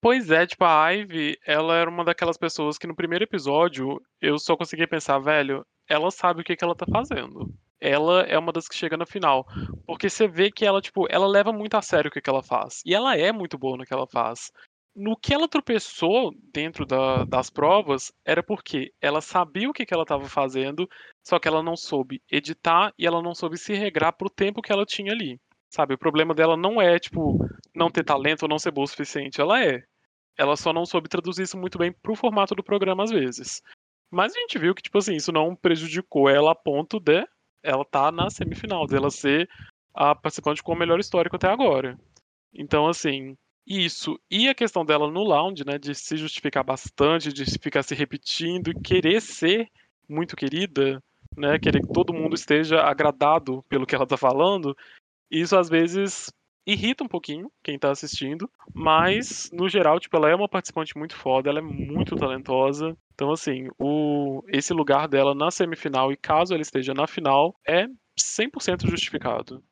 Pois é, tipo, a Ivy, ela era uma daquelas pessoas que no primeiro episódio eu só conseguia pensar, velho, ela sabe o que, que ela tá fazendo. Ela é uma das que chega na final. Porque você vê que ela, tipo, ela leva muito a sério o que, que ela faz. E ela é muito boa no que ela faz. No que ela tropeçou dentro da- das provas, era porque ela sabia o que, que ela estava fazendo, só que ela não soube editar e ela não soube se regrar pro tempo que ela tinha ali. Sabe, o problema dela não é, tipo, não ter talento ou não ser boa o suficiente. Ela é. Ela só não soube traduzir isso muito bem pro formato do programa às vezes. Mas a gente viu que, tipo assim, isso não prejudicou ela a ponto de ela tá na semifinal, dela ser a participante com o melhor histórico até agora. Então, assim, isso. E a questão dela no lounge, né, de se justificar bastante, de ficar se repetindo e querer ser muito querida, né, querer que todo mundo esteja agradado pelo que ela tá falando, isso às vezes irrita um pouquinho quem tá assistindo, mas no geral, tipo, ela é uma participante muito foda, ela é muito talentosa. Então, assim, o esse lugar dela na semifinal e caso ela esteja na final é 100% justificado.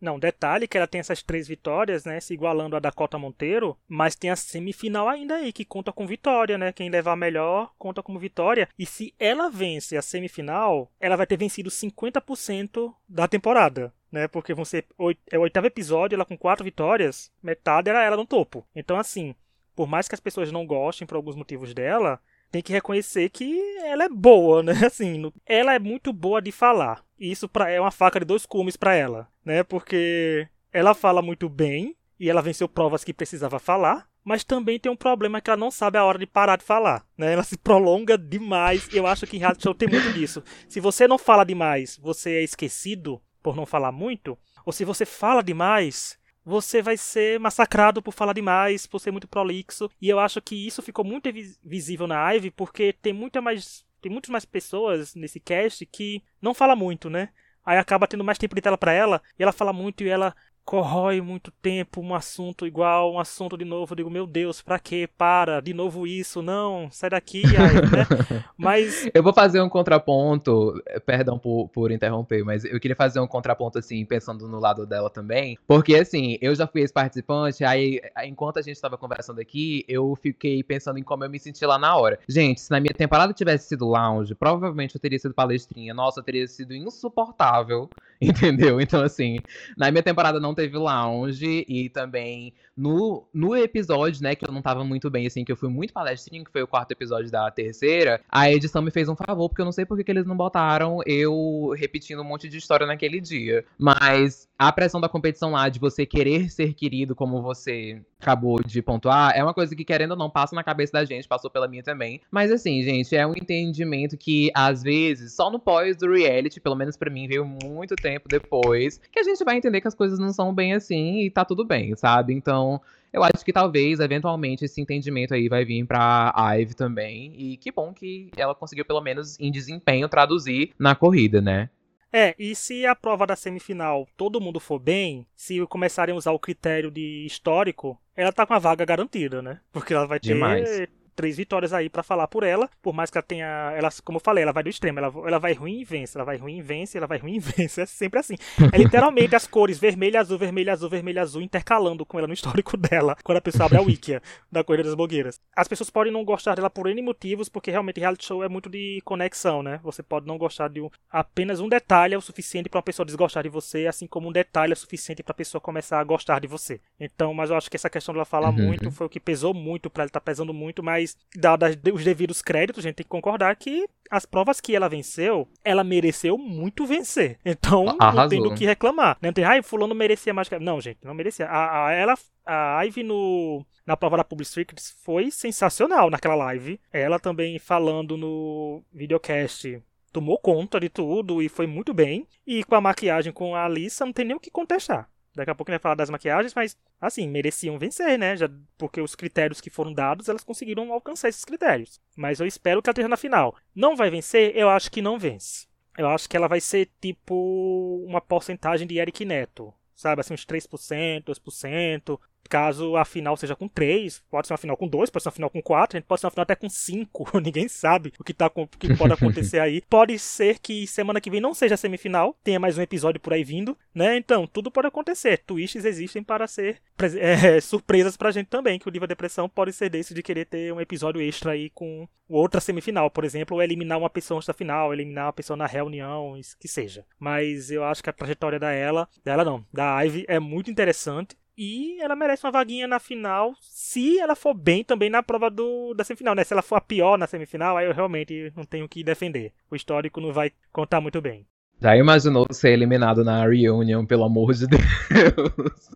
Não, detalhe que ela tem essas três vitórias, né? Se igualando a Dakota Monteiro, mas tem a semifinal ainda aí, que conta com vitória, né? Quem levar melhor conta como vitória. E se ela vence a semifinal, ela vai ter vencido 50% da temporada. Né, porque vão ser é o oitavo episódio, ela com quatro vitórias, metade era ela no topo. Então, assim, por mais que as pessoas não gostem por alguns motivos dela, tem que reconhecer que ela é boa, né? Assim, ela é muito boa de falar. E isso pra, é uma faca de dois cumes para ela, né? Porque ela fala muito bem e ela venceu provas que precisava falar, mas também tem um problema que ela não sabe a hora de parar de falar, né? Ela se prolonga demais. Eu acho que em reality show tem muito disso. Se você não fala demais, você é esquecido por não falar muito, ou se você fala demais, você vai ser massacrado por falar demais, por ser muito prolixo. E eu acho que isso ficou muito visível na Ivy, porque tem muita mais. Tem muitas mais pessoas nesse cast que não fala muito, né? Aí acaba tendo mais tempo de tela para ela, e ela fala muito e ela corrói muito tempo um assunto igual, um assunto de novo. Eu digo, meu Deus, pra quê? Para, de novo isso, não, sai daqui, aí, né? Mas. Eu vou fazer um contraponto, eh, perdão por, por interromper, mas eu queria fazer um contraponto, assim, pensando no lado dela também. Porque, assim, eu já fui esse participante, aí, enquanto a gente tava conversando aqui, eu fiquei pensando em como eu me senti lá na hora. Gente, se na minha temporada tivesse sido lounge, provavelmente eu teria sido palestrinha. Nossa, eu teria sido insuportável, entendeu? Então, assim, na minha temporada não teve lounge e também no, no episódio, né, que eu não tava muito bem, assim, que eu fui muito palestrinho, que foi o quarto episódio da terceira, a edição me fez um favor, porque eu não sei por que eles não botaram eu repetindo um monte de história naquele dia. Mas a pressão da competição lá, de você querer ser querido, como você acabou de pontuar, é uma coisa que, querendo ou não, passa na cabeça da gente, passou pela minha também. Mas assim, gente, é um entendimento que, às vezes, só no pós do reality, pelo menos para mim, veio muito tempo depois, que a gente vai entender que as coisas não são bem assim e tá tudo bem, sabe? Então, então, eu acho que talvez, eventualmente, esse entendimento aí vai vir pra Ive também. E que bom que ela conseguiu, pelo menos em desempenho, traduzir na corrida, né? É, e se a prova da semifinal todo mundo for bem, se começarem a usar o critério de histórico, ela tá com a vaga garantida, né? Porque ela vai ter Demais três vitórias aí para falar por ela, por mais que ela tenha, ela, como eu falei, ela vai do extremo, ela, ela vai ruim e vence, ela vai ruim e vence, ela vai ruim e vence, é sempre assim. É literalmente as cores vermelho, azul, vermelho, azul, vermelho, azul intercalando com ela no histórico dela, quando a pessoa abre a wikia da Corrida das Blogueiras. As pessoas podem não gostar dela por N motivos, porque realmente reality show é muito de conexão, né? Você pode não gostar de um, apenas um detalhe é o suficiente para uma pessoa desgostar de você, assim como um detalhe é suficiente para a pessoa começar a gostar de você. Então, mas eu acho que essa questão dela falar uhum. muito foi o que pesou muito para ela estar tá pesando muito, mas dadas os devidos créditos, a gente tem que concordar que as provas que ela venceu, ela mereceu muito vencer. Então, Arrasou. não tem do que reclamar. Não tem, ai, fulano merecia mais que Não, gente, não merecia. A, a, ela, a Ivy no, na prova da Public Secrets foi sensacional naquela live. Ela também falando no videocast tomou conta de tudo e foi muito bem. E com a maquiagem com a Alissa, não tem nem o que contestar. Daqui a pouco gente vai falar das maquiagens, mas assim, mereciam vencer, né? Já, porque os critérios que foram dados, elas conseguiram alcançar esses critérios. Mas eu espero que ela esteja na final. Não vai vencer? Eu acho que não vence. Eu acho que ela vai ser tipo uma porcentagem de Eric Neto. Sabe, assim, uns 3%, 2%. Caso a final seja com 3, pode ser uma final com 2, pode ser uma final com 4, a gente pode ser uma final até com 5, ninguém sabe o que, tá, o que pode acontecer aí. Pode ser que semana que vem não seja semifinal, tenha mais um episódio por aí vindo, né? Então, tudo pode acontecer. Twists existem para ser é, surpresas pra gente também, que o Diva Depressão pode ser desse de querer ter um episódio extra aí com outra semifinal, por exemplo, ou eliminar uma pessoa antes da final, eliminar uma pessoa na reunião, que seja. Mas eu acho que a trajetória da ela, dela não, da Ivy é muito interessante. E ela merece uma vaguinha na final, se ela for bem também na prova do, da semifinal, né? Se ela for a pior na semifinal, aí eu realmente não tenho o que defender. O histórico não vai contar muito bem. Já imaginou ser eliminado na reunion, pelo amor de Deus?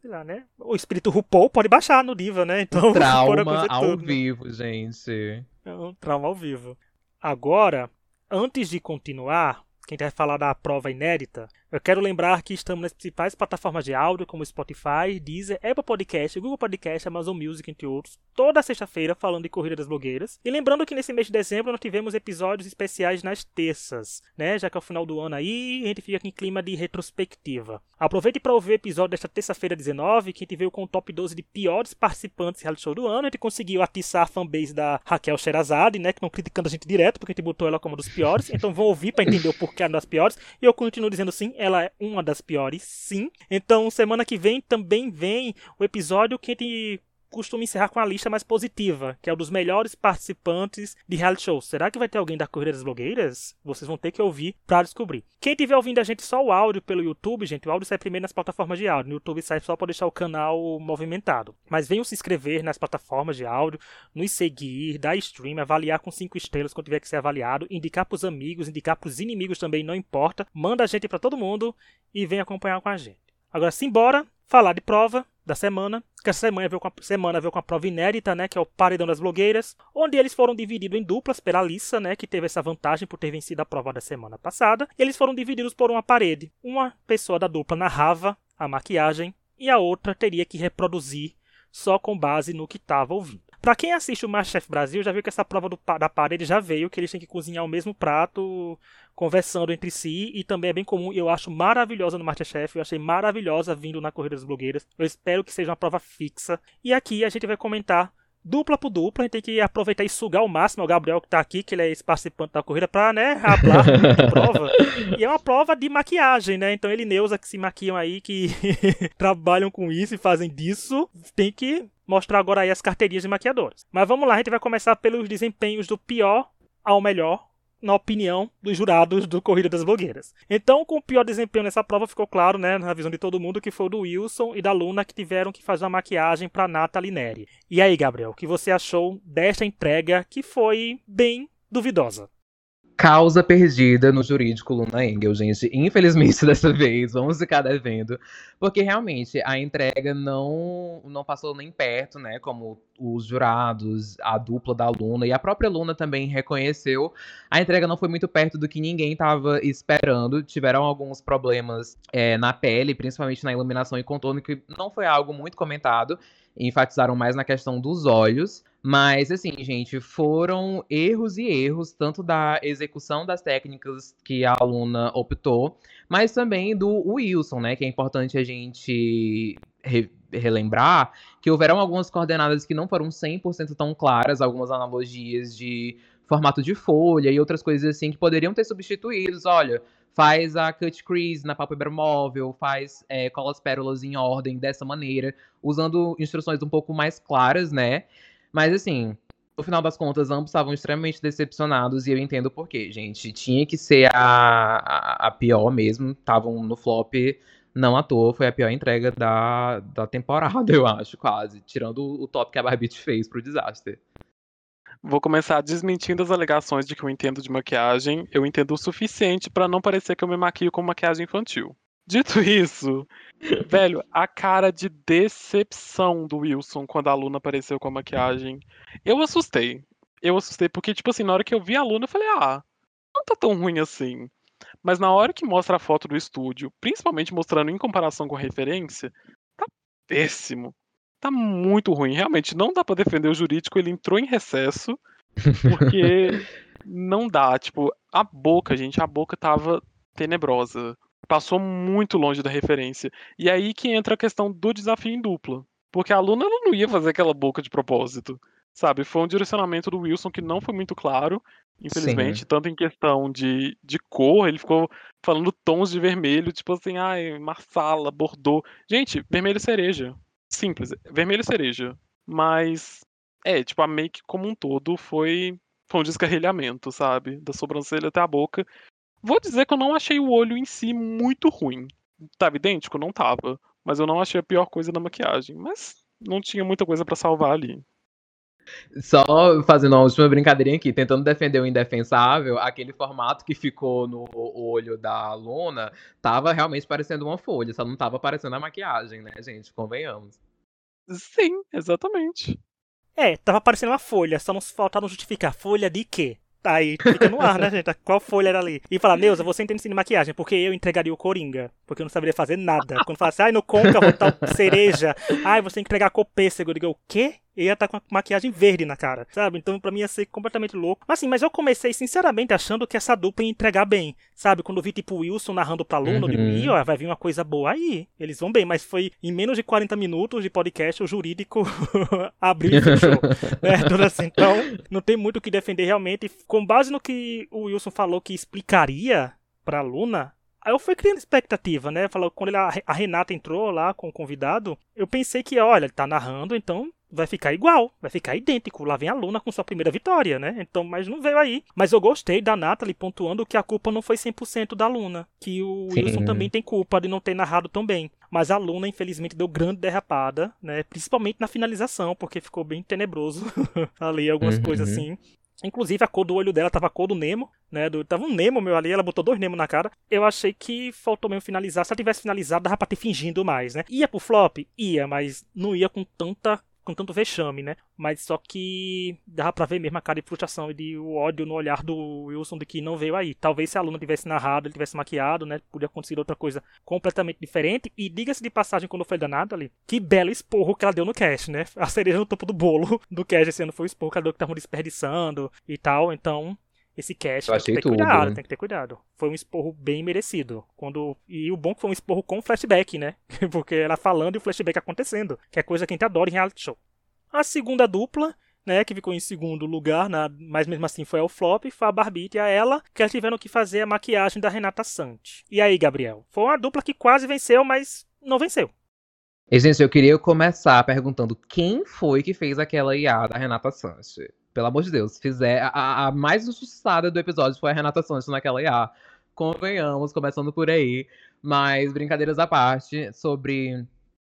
Sei lá, né? O espírito RuPaul pode baixar no Diva, né? Então, trauma ao tudo, né? vivo, né? gente. É um trauma ao vivo. Agora, antes de continuar, quem vai falar da prova inédita, eu quero lembrar que estamos nas principais plataformas de áudio, como Spotify, Deezer, Apple Podcast, Google Podcast, Amazon Music, entre outros, toda sexta-feira falando de Corrida das Blogueiras. E lembrando que nesse mês de dezembro nós tivemos episódios especiais nas terças, né? Já que é o final do ano aí, a gente fica em clima de retrospectiva. Aproveite para ouvir o episódio desta terça-feira 19, que a gente veio com o top 12 de piores participantes reality show do ano. A gente conseguiu atiçar a fanbase da Raquel Sherazade, né? Que não criticando a gente direto, porque a gente botou ela como um dos piores. Então vão ouvir para entender o porquê é uma das piores. E eu continuo dizendo sim, ela é uma das piores, sim. Então, semana que vem também vem o episódio que a gente costuma encerrar com a lista mais positiva, que é o dos melhores participantes de reality shows. Será que vai ter alguém da Corrida das Blogueiras? Vocês vão ter que ouvir para descobrir. Quem estiver ouvindo a gente só o áudio pelo YouTube, gente, o áudio sai primeiro nas plataformas de áudio. No YouTube sai só para deixar o canal movimentado. Mas venham se inscrever nas plataformas de áudio, nos seguir, dar stream, avaliar com cinco estrelas quando tiver que ser avaliado, indicar para os amigos, indicar para os inimigos também, não importa. Manda a gente para todo mundo e vem acompanhar com a gente. Agora, simbora falar de prova da semana, que essa semana veio, com a, semana veio com a prova inédita, né, que é o Paredão das Blogueiras, onde eles foram divididos em duplas pela Alissa, né, que teve essa vantagem por ter vencido a prova da semana passada, e eles foram divididos por uma parede. Uma pessoa da dupla narrava a maquiagem e a outra teria que reproduzir só com base no que estava ouvindo. Para quem assiste o Masterchef Brasil, já viu que essa prova do, da parede já veio, que eles têm que cozinhar o mesmo prato, conversando entre si, e também é bem comum, eu acho maravilhosa no Masterchef, eu achei maravilhosa vindo na Corrida das Blogueiras. Eu espero que seja uma prova fixa. E aqui a gente vai comentar dupla por dupla, a gente tem que aproveitar e sugar ao máximo o Gabriel que tá aqui, que ele é esse participante da corrida, pra, né, hablar da prova. E é uma prova de maquiagem, né? Então ele e Neuza que se maquiam aí, que trabalham com isso e fazem disso, tem que mostrar agora aí as carteirinhas de maquiadoras. Mas vamos lá, a gente vai começar pelos desempenhos do pior ao melhor na opinião dos jurados do Corrida das Blogueiras. Então, com o pior desempenho nessa prova, ficou claro, né, na visão de todo mundo, que foi o do Wilson e da Luna que tiveram que fazer a maquiagem para Nathalie Neri. E aí, Gabriel, o que você achou desta entrega que foi bem duvidosa? Causa perdida no jurídico Luna Engel, gente. Infelizmente, dessa vez, vamos ficar devendo. Porque realmente a entrega não, não passou nem perto, né? Como os jurados, a dupla da Luna e a própria Luna também reconheceu. A entrega não foi muito perto do que ninguém estava esperando. Tiveram alguns problemas é, na pele, principalmente na iluminação e contorno, que não foi algo muito comentado enfatizaram mais na questão dos olhos. Mas, assim, gente, foram erros e erros, tanto da execução das técnicas que a aluna optou, mas também do Wilson, né? Que é importante a gente re relembrar que houveram algumas coordenadas que não foram 100% tão claras, algumas analogias de formato de folha e outras coisas assim que poderiam ter substituídos. Olha, faz a cut crease na pálpebra móvel, faz é, cola as pérolas em ordem dessa maneira, usando instruções um pouco mais claras, né? Mas assim, no final das contas, ambos estavam extremamente decepcionados e eu entendo por quê, gente. Tinha que ser a, a, a pior mesmo, estavam no flop não à toa, foi a pior entrega da, da temporada, eu acho, quase. Tirando o top que a Barbie fez pro desastre. Vou começar desmentindo as alegações de que eu entendo de maquiagem. Eu entendo o suficiente para não parecer que eu me maquio com maquiagem infantil. Dito isso, velho, a cara de decepção do Wilson quando a Luna apareceu com a maquiagem. Eu assustei. Eu assustei porque, tipo assim, na hora que eu vi a Luna, eu falei, ah, não tá tão ruim assim. Mas na hora que mostra a foto do estúdio, principalmente mostrando em comparação com a referência, tá péssimo tá muito ruim. Realmente, não dá para defender o jurídico, ele entrou em recesso, porque não dá. Tipo, a boca, gente, a boca tava tenebrosa. Passou muito longe da referência. E aí que entra a questão do desafio em dupla. Porque a aluna não ia fazer aquela boca de propósito. Sabe? Foi um direcionamento do Wilson que não foi muito claro, infelizmente, Sim. tanto em questão de, de cor, ele ficou falando tons de vermelho, tipo assim, ai, marsala, bordô. Gente, vermelho cereja simples, vermelho cereja. Mas, é, tipo, a make como um todo foi, foi um descarrilhamento, sabe? Da sobrancelha até a boca. Vou dizer que eu não achei o olho em si muito ruim. Tava idêntico? Não tava. Mas eu não achei a pior coisa da maquiagem. Mas não tinha muita coisa para salvar ali. Só fazendo uma última brincadeirinha aqui, tentando defender o indefensável, aquele formato que ficou no olho da Luna tava realmente parecendo uma folha, só não tava parecendo a maquiagem, né, gente? Convenhamos. Sim, exatamente. É, tava parecendo uma folha, só não faltava justificar. Folha de quê? Aí fica no ar, né, gente? Qual folha era ali? E fala, Neuza, você entende de maquiagem, porque eu entregaria o Coringa. Porque eu não saberia fazer nada. Quando fala assim, ai, no côncavo tá cereja. Ai, você tem que entregar copêssego. Eu digo, o quê? ia estar tá com maquiagem verde na cara, sabe? Então pra mim ia ser completamente louco. Mas assim, mas eu comecei sinceramente achando que essa dupla ia entregar bem, sabe? Quando eu vi tipo o Wilson narrando pra Luna, uhum. eu digo, uhum. Ih, ó, vai vir uma coisa boa aí. Eles vão bem, mas foi em menos de 40 minutos de podcast o jurídico abriu e fechou. né? Então, assim, então, não tem muito o que defender realmente. Com base no que o Wilson falou que explicaria pra Luna, Aí eu fui criando expectativa, né? Falou, quando ele, a Renata entrou lá com o convidado, eu pensei que, olha, ele tá narrando, então vai ficar igual, vai ficar idêntico. Lá vem a Luna com sua primeira vitória, né? Então, mas não veio aí. Mas eu gostei da Natalie pontuando que a culpa não foi 100% da Luna, que o Sim. Wilson também tem culpa de não ter narrado tão bem. Mas a Luna, infelizmente, deu grande derrapada, né? Principalmente na finalização, porque ficou bem tenebroso ali, algumas uhum. coisas assim. Inclusive a cor do olho dela tava a cor do Nemo, né? Do, tava um Nemo meu ali, ela botou dois Nemo na cara. Eu achei que faltou mesmo finalizar. Se ela tivesse finalizado, dava pra ter fingindo mais, né? Ia pro flop? Ia, mas não ia com tanta com tanto vexame, né? Mas só que dava pra ver mesmo a cara de frustração e de o ódio no olhar do Wilson de que não veio aí. Talvez se a aluna tivesse narrado, ele tivesse maquiado, né? Podia acontecer outra coisa completamente diferente. E diga-se de passagem, quando foi danado ali, que belo esporro que ela deu no cast, né? A cereja no topo do bolo do cast esse ano foi o esporro que ela deu que estavam desperdiçando e tal. Então, esse cast tem que ter tudo. cuidado, tem que ter cuidado. Foi um esporro bem merecido. Quando E o bom que foi um esporro com flashback, né? Porque ela falando e o flashback acontecendo. Que é coisa que a gente adora em reality show. A segunda dupla, né, que ficou em segundo lugar, na... mas mesmo assim foi ao flop, foi a Barbite e a ela, que elas tiveram que fazer a maquiagem da Renata Sante. E aí, Gabriel? Foi uma dupla que quase venceu, mas não venceu. E, gente, eu queria começar perguntando quem foi que fez aquela IA da Renata Sanches. Pelo amor de Deus, fizer a, a mais injustiçada do episódio foi a Renata Sanches naquela IA. Convenhamos, começando por aí. Mas, brincadeiras à parte, sobre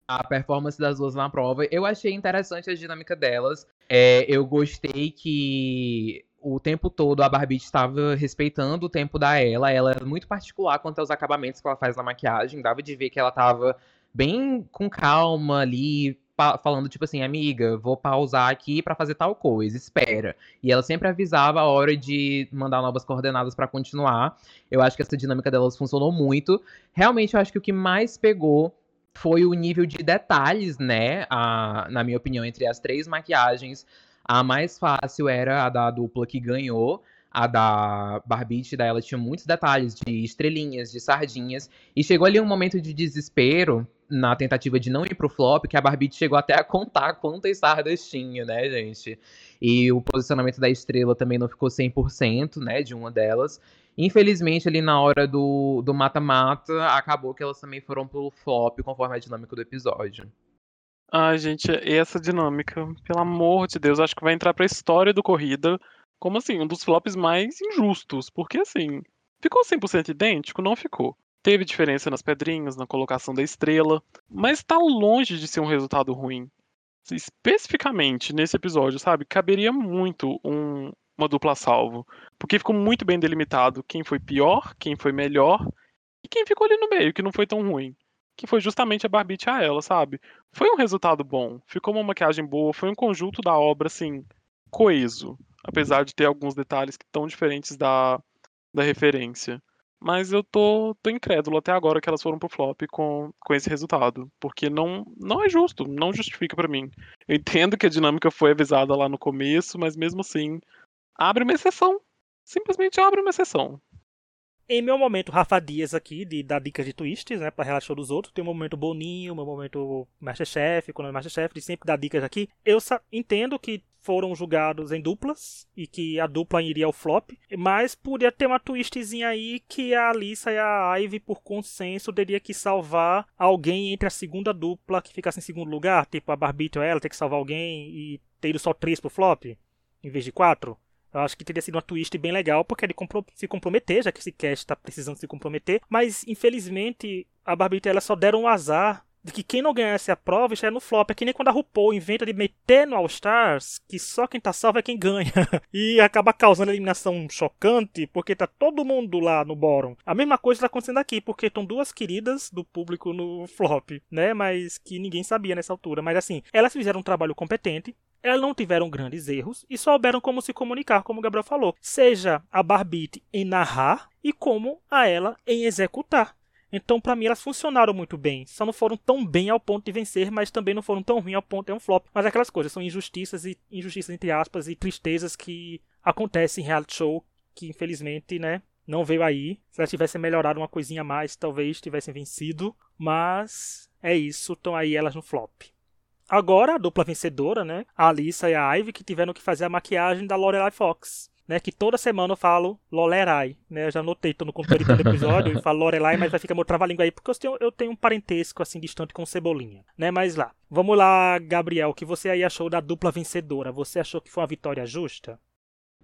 a performance das duas na prova, eu achei interessante a dinâmica delas. É, eu gostei que o tempo todo a Barbie estava respeitando o tempo da ela. Ela é muito particular quanto aos acabamentos que ela faz na maquiagem. Dava de ver que ela estava bem com calma ali, falando tipo assim, amiga, vou pausar aqui para fazer tal coisa, espera. E ela sempre avisava a hora de mandar novas coordenadas para continuar. Eu acho que essa dinâmica delas funcionou muito. Realmente eu acho que o que mais pegou foi o nível de detalhes, né? A, na minha opinião, entre as três maquiagens, a mais fácil era a da dupla que ganhou. A da Barbite, da ela tinha muitos detalhes de estrelinhas, de sardinhas. E chegou ali um momento de desespero na tentativa de não ir pro flop, que a Barbite chegou até a contar quantas sardas tinha, né, gente? E o posicionamento da estrela também não ficou 100%, né, de uma delas. Infelizmente, ali na hora do mata-mata, acabou que elas também foram pro flop, conforme a dinâmica do episódio. Ai, gente, essa dinâmica, pelo amor de Deus, acho que vai entrar pra história do Corrida como, assim, um dos flops mais injustos. Porque, assim, ficou 100% idêntico? Não ficou. Teve diferença nas pedrinhas, na colocação da estrela, mas tá longe de ser um resultado ruim. Especificamente nesse episódio, sabe? Caberia muito um, uma dupla salvo. Porque ficou muito bem delimitado quem foi pior, quem foi melhor e quem ficou ali no meio, que não foi tão ruim. Que foi justamente a Barbite a ela, sabe? Foi um resultado bom, ficou uma maquiagem boa, foi um conjunto da obra, assim, coeso. Apesar de ter alguns detalhes que estão diferentes da, da referência. Mas eu tô, tô incrédulo até agora que elas foram pro flop com, com esse resultado. Porque não, não é justo, não justifica para mim. Eu entendo que a dinâmica foi avisada lá no começo, mas mesmo assim, abre uma exceção. Simplesmente abre uma exceção. Em meu momento Rafa Dias aqui, de dar dicas de twists, né, pra relaxar dos outros, tem o momento Boninho, meu momento Masterchef, quando é Masterchef, de sempre dar dicas aqui. Eu entendo que foram julgados em duplas e que a dupla iria ao flop, mas podia ter uma twistzinha aí que a Alissa e a Ivy, por consenso, teria que salvar alguém entre a segunda dupla que ficasse em segundo lugar, tipo a Barbie ou ela ter que salvar alguém e ter ido só três pro flop, em vez de quatro. Eu acho que teria sido uma twist bem legal, porque ele se comprometer, já que esse cast está precisando se comprometer. Mas, infelizmente, a Barbita ela só deram um azar de que quem não ganhasse a prova é no flop. É que nem quando a RuPaul inventa de meter no All Stars que só quem tá salvo é quem ganha. e acaba causando eliminação chocante, porque tá todo mundo lá no bórum. A mesma coisa tá acontecendo aqui, porque estão duas queridas do público no flop, né? Mas que ninguém sabia nessa altura. Mas assim, elas fizeram um trabalho competente, elas não tiveram grandes erros e souberam como se comunicar, como o Gabriel falou. Seja a Barbite em narrar e como a ela em executar. Então, para mim, elas funcionaram muito bem. Só não foram tão bem ao ponto de vencer, mas também não foram tão ruins ao ponto de ter um flop. Mas aquelas coisas são injustiças e injustiças entre aspas e tristezas que acontecem em reality show que infelizmente, né, não veio aí. Se elas tivessem melhorado uma coisinha a mais, talvez tivessem vencido, mas é isso, estão aí elas no flop. Agora, a dupla vencedora, né? A Alissa e a Ivy, que tiveram que fazer a maquiagem da Lorelai Fox. Né? Que toda semana eu falo Lolerai, né? Eu já notei, tô no conteúdo do episódio, eu falo Lorelai, mas vai ficar meu trava-língua aí, porque eu tenho, eu tenho um parentesco, assim, distante com Cebolinha, né? Mas lá. Vamos lá, Gabriel, o que você aí achou da dupla vencedora? Você achou que foi uma vitória justa?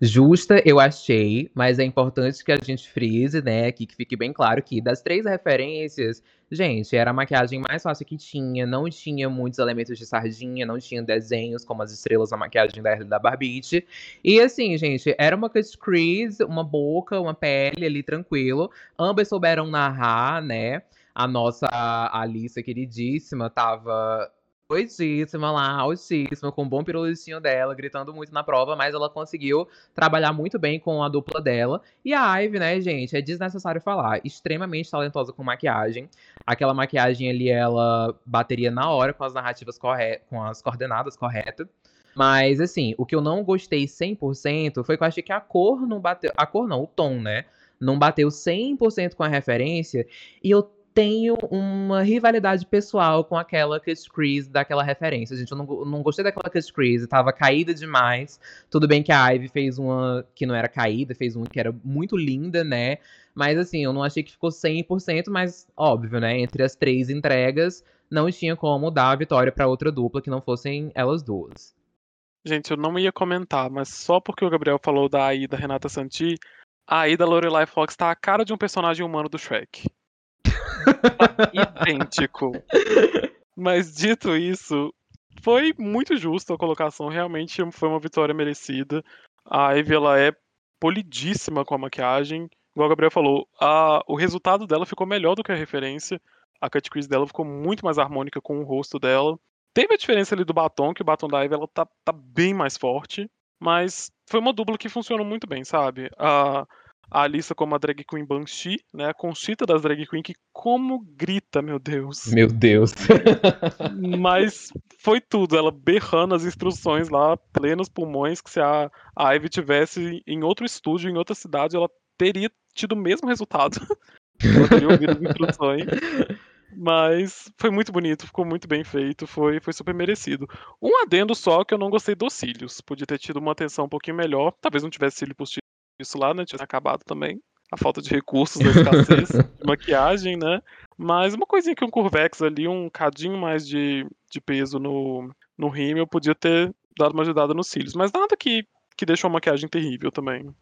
Justa, eu achei, mas é importante que a gente frise, né, aqui que fique bem claro que das três referências, gente, era a maquiagem mais fácil que tinha, não tinha muitos elementos de sardinha, não tinha desenhos como as estrelas na maquiagem da, da Barbite. E assim, gente, era uma cut crease, uma boca, uma pele ali tranquilo. Ambas souberam narrar, né? A nossa Alissa queridíssima tava Coitíssima lá, altíssima, com um bom pirulitinho dela, gritando muito na prova, mas ela conseguiu trabalhar muito bem com a dupla dela. E a Ivy, né, gente, é desnecessário falar, extremamente talentosa com maquiagem. Aquela maquiagem ali, ela bateria na hora com as narrativas corretas, com as coordenadas corretas. Mas, assim, o que eu não gostei 100% foi que eu achei que a cor não bateu. A cor não, o tom, né? Não bateu 100% com a referência. E eu tenho uma rivalidade pessoal com aquela Kiss Chris daquela referência. Gente, eu não, não gostei daquela Kiss Chris, tava caída demais. Tudo bem que a Ivy fez uma que não era caída, fez uma que era muito linda, né? Mas assim, eu não achei que ficou 100%, mas óbvio, né? Entre as três entregas, não tinha como dar a vitória para outra dupla que não fossem elas duas. Gente, eu não ia comentar, mas só porque o Gabriel falou da Aida Renata Santi, a Aida Lorelai Fox tá a cara de um personagem humano do Shrek. idêntico. Mas dito isso, foi muito justo a colocação, realmente foi uma vitória merecida. A Ivy ela é polidíssima com a maquiagem. Igual o Gabriel falou, a, o resultado dela ficou melhor do que a referência. A cut crease dela ficou muito mais harmônica com o rosto dela. Teve a diferença ali do batom, que o batom da Ivy ela tá, tá bem mais forte. Mas foi uma dupla que funcionou muito bem, sabe? A, a Alissa como a drag queen Banshee, né? A Conchita das drag queen que como grita, meu Deus. Meu Deus. Mas foi tudo, ela berrando as instruções lá, plenos pulmões, que se a, a Ivy tivesse em outro estúdio, em outra cidade, ela teria tido o mesmo resultado. ela teria ouvido as instruções. Mas foi muito bonito, ficou muito bem feito, foi, foi super merecido. Um adendo só que eu não gostei dos cílios. Podia ter tido uma atenção um pouquinho melhor. Talvez não tivesse cílio postiço isso lá, né? Tinha acabado também. A falta de recursos da escassez de maquiagem, né? Mas uma coisinha que um Curvex ali, um cadinho mais de, de peso no, no rímel, podia ter dado uma ajudada nos cílios. Mas nada que, que deixou a maquiagem terrível também.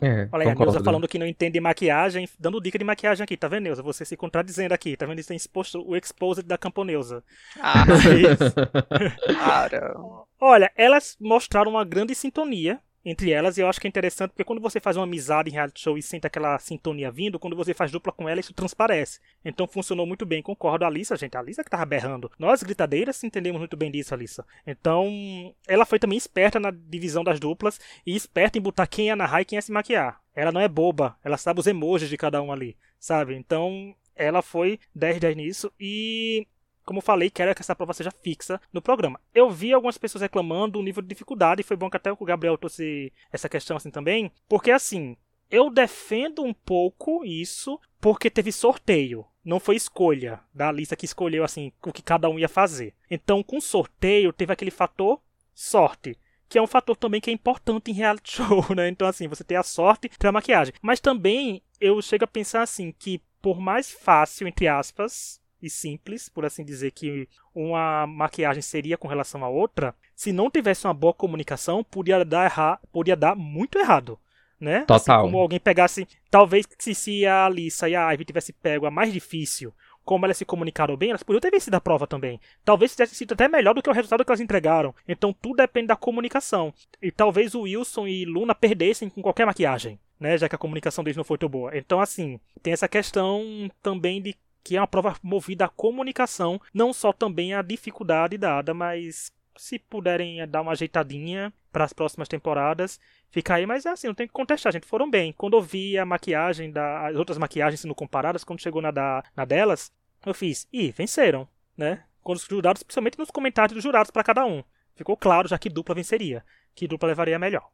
É, Olha aí, a Neuza falando que não entende maquiagem, dando dica de maquiagem aqui, tá vendo, Neuza? Você se contradizendo aqui, tá vendo? Isso tem exposto o exposed da Camponeuza. Ah, Cara. Olha, elas mostraram uma grande sintonia entre elas, e eu acho que é interessante porque quando você faz uma amizade em reality show e sente aquela sintonia vindo, quando você faz dupla com ela, isso transparece. Então funcionou muito bem, concordo. A Alissa, gente, a Alissa que tava berrando. Nós, gritadeiras, entendemos muito bem disso, Alissa. Então, ela foi também esperta na divisão das duplas e esperta em botar quem ia narrar e quem ia se maquiar. Ela não é boba, ela sabe os emojis de cada um ali, sabe? Então, ela foi 10-10 nisso e como falei, quero que essa prova seja fixa no programa. Eu vi algumas pessoas reclamando do nível de dificuldade, e foi bom que até o Gabriel trouxe essa questão assim também, porque assim, eu defendo um pouco isso, porque teve sorteio. Não foi escolha da lista que escolheu assim o que cada um ia fazer. Então, com sorteio, teve aquele fator sorte que é um fator também que é importante em reality show, né? Então, assim, você tem a sorte para maquiagem. Mas também eu chego a pensar assim que por mais fácil, entre aspas, e simples, por assim dizer, que uma maquiagem seria com relação à outra, se não tivesse uma boa comunicação, podia dar, errar, podia dar muito errado. Né? Assim Total. Assim como alguém pegasse. Talvez se, se a Alissa e a Ivy tivesse pego a mais difícil, como elas se comunicaram bem, elas poderiam ter vencido a prova também. Talvez tivesse sido até melhor do que o resultado que elas entregaram. Então tudo depende da comunicação. E talvez o Wilson e Luna perdessem com qualquer maquiagem, né? Já que a comunicação deles não foi tão boa. Então, assim, tem essa questão também de que é uma prova movida à comunicação, não só também à dificuldade dada, mas se puderem dar uma ajeitadinha para as próximas temporadas, fica aí, mas é assim, não tem que contestar, gente, foram bem. Quando eu vi a maquiagem, da, as outras maquiagens sendo comparadas, quando chegou na, da, na delas, eu fiz, ih, venceram, né? Quando os jurados, principalmente nos comentários dos jurados para cada um. Ficou claro já que dupla venceria, que dupla levaria melhor.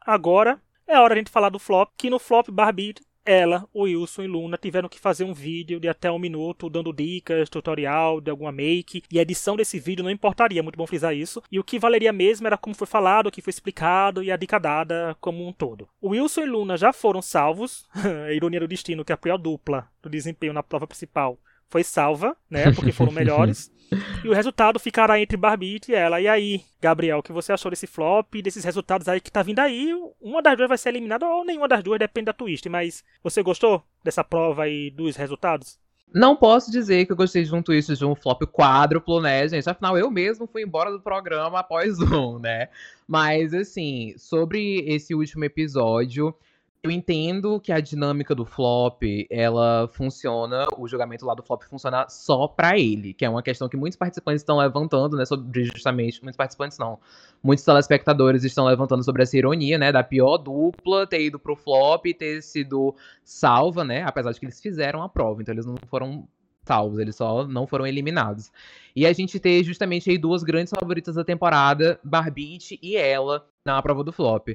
Agora é hora de a gente falar do flop, que no flop Barbie ela, o Wilson e Luna tiveram que fazer um vídeo de até um minuto dando dicas, tutorial de alguma make, e a edição desse vídeo não importaria, muito bom frisar isso. E o que valeria mesmo era como foi falado, o que foi explicado e a dica dada como um todo. O Wilson e Luna já foram salvos, a ironia do destino que apoia a dupla do desempenho na prova principal foi salva, né? Porque foram melhores. e o resultado ficará entre Barbite e ela. E aí, Gabriel, o que você achou desse flop, desses resultados aí que tá vindo aí? Uma das duas vai ser eliminada ou nenhuma das duas, depende da twist. Mas você gostou dessa prova aí dos resultados? Não posso dizer que eu gostei de um twist de um flop quádruplo, né, gente? Afinal, eu mesmo fui embora do programa após um, né? Mas, assim, sobre esse último episódio, eu entendo que a dinâmica do flop, ela funciona, o julgamento lá do flop funciona só para ele, que é uma questão que muitos participantes estão levantando, né, sobre justamente, muitos participantes não, muitos telespectadores estão levantando sobre essa ironia, né, da pior dupla ter ido pro flop e ter sido salva, né, apesar de que eles fizeram a prova, então eles não foram salvos, eles só não foram eliminados. E a gente ter justamente aí duas grandes favoritas da temporada, Barbite e ela, na prova do flop.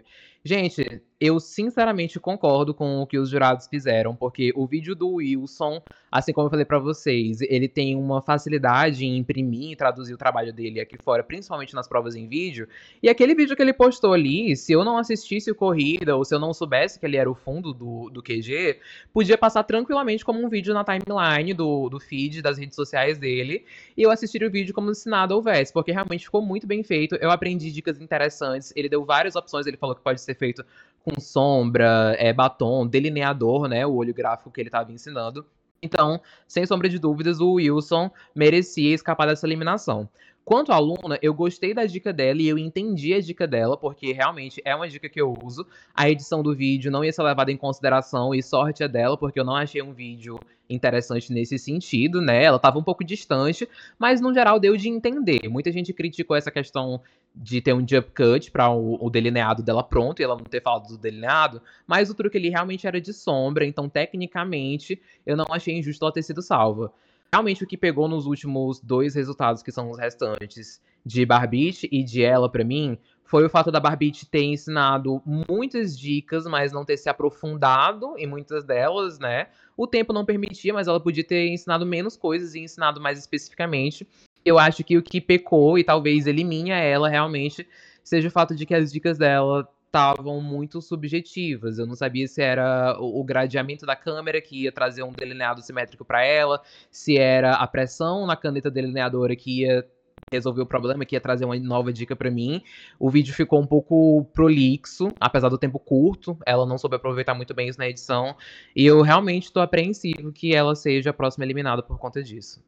Gente, eu sinceramente concordo com o que os jurados fizeram, porque o vídeo do Wilson, assim como eu falei para vocês, ele tem uma facilidade em imprimir e traduzir o trabalho dele aqui fora, principalmente nas provas em vídeo. E aquele vídeo que ele postou ali, se eu não assistisse o Corrida, ou se eu não soubesse que ele era o fundo do, do QG, podia passar tranquilamente como um vídeo na timeline do, do feed das redes sociais dele, e eu assistiria o vídeo como se nada houvesse, porque realmente ficou muito bem feito. Eu aprendi dicas interessantes, ele deu várias opções, ele falou que pode ser feito com sombra, é, batom, delineador, né? O olho gráfico que ele estava ensinando. Então, sem sombra de dúvidas, o Wilson merecia escapar dessa eliminação. Quanto à aluna, eu gostei da dica dela e eu entendi a dica dela, porque realmente é uma dica que eu uso. A edição do vídeo não ia ser levada em consideração e sorte é dela, porque eu não achei um vídeo interessante nesse sentido, né? Ela estava um pouco distante, mas no geral deu de entender. Muita gente criticou essa questão de ter um jump cut para o, o, delineado dela pronto e ela não ter falado do delineado, mas o truque ali realmente era de sombra, então tecnicamente eu não achei injusto ela ter sido salva. Realmente o que pegou nos últimos dois resultados, que são os restantes, de Barbite e de ela para mim, foi o fato da Barbite ter ensinado muitas dicas, mas não ter se aprofundado em muitas delas, né? O tempo não permitia, mas ela podia ter ensinado menos coisas e ensinado mais especificamente. Eu acho que o que pecou e talvez elimine ela realmente seja o fato de que as dicas dela estavam muito subjetivas. Eu não sabia se era o gradeamento da câmera que ia trazer um delineado simétrico para ela, se era a pressão na caneta delineadora que ia resolver o problema, que ia trazer uma nova dica para mim. O vídeo ficou um pouco prolixo, apesar do tempo curto. Ela não soube aproveitar muito bem isso na edição. E eu realmente estou apreensivo que ela seja a próxima eliminada por conta disso.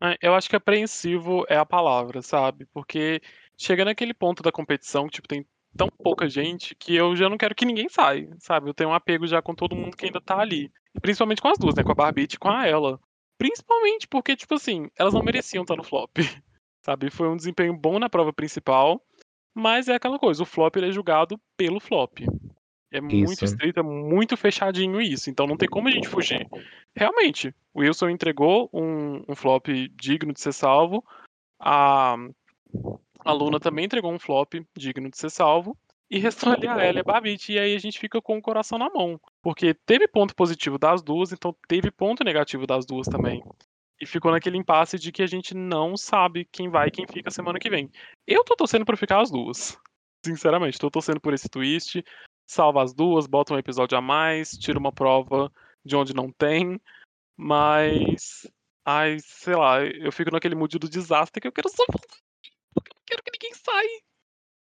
É, eu acho que apreensivo é a palavra, sabe? Porque chega naquele ponto da competição que tipo, tem tão pouca gente que eu já não quero que ninguém saia, sabe? Eu tenho um apego já com todo mundo que ainda tá ali. Principalmente com as duas, né? Com a Barbie e com a ela. Principalmente porque, tipo assim, elas não mereciam estar no flop. Sabe? Foi um desempenho bom na prova principal, mas é aquela coisa, o flop ele é julgado pelo flop. É muito isso. estrito, é muito fechadinho isso, então não tem como a gente fugir. Realmente, o Wilson entregou um, um flop digno de ser salvo, a, a Luna também entregou um flop digno de ser salvo, e restou ali a Ela e a Babette, e aí a gente fica com o coração na mão. Porque teve ponto positivo das duas, então teve ponto negativo das duas também. E ficou naquele impasse de que a gente não sabe quem vai e quem fica semana que vem. Eu tô torcendo pra ficar as duas. Sinceramente, tô torcendo por esse twist salva as duas, bota um episódio a mais, tira uma prova de onde não tem, mas. Ai, sei lá, eu fico naquele mood do desastre que eu quero só. Porque eu não quero que ninguém saia.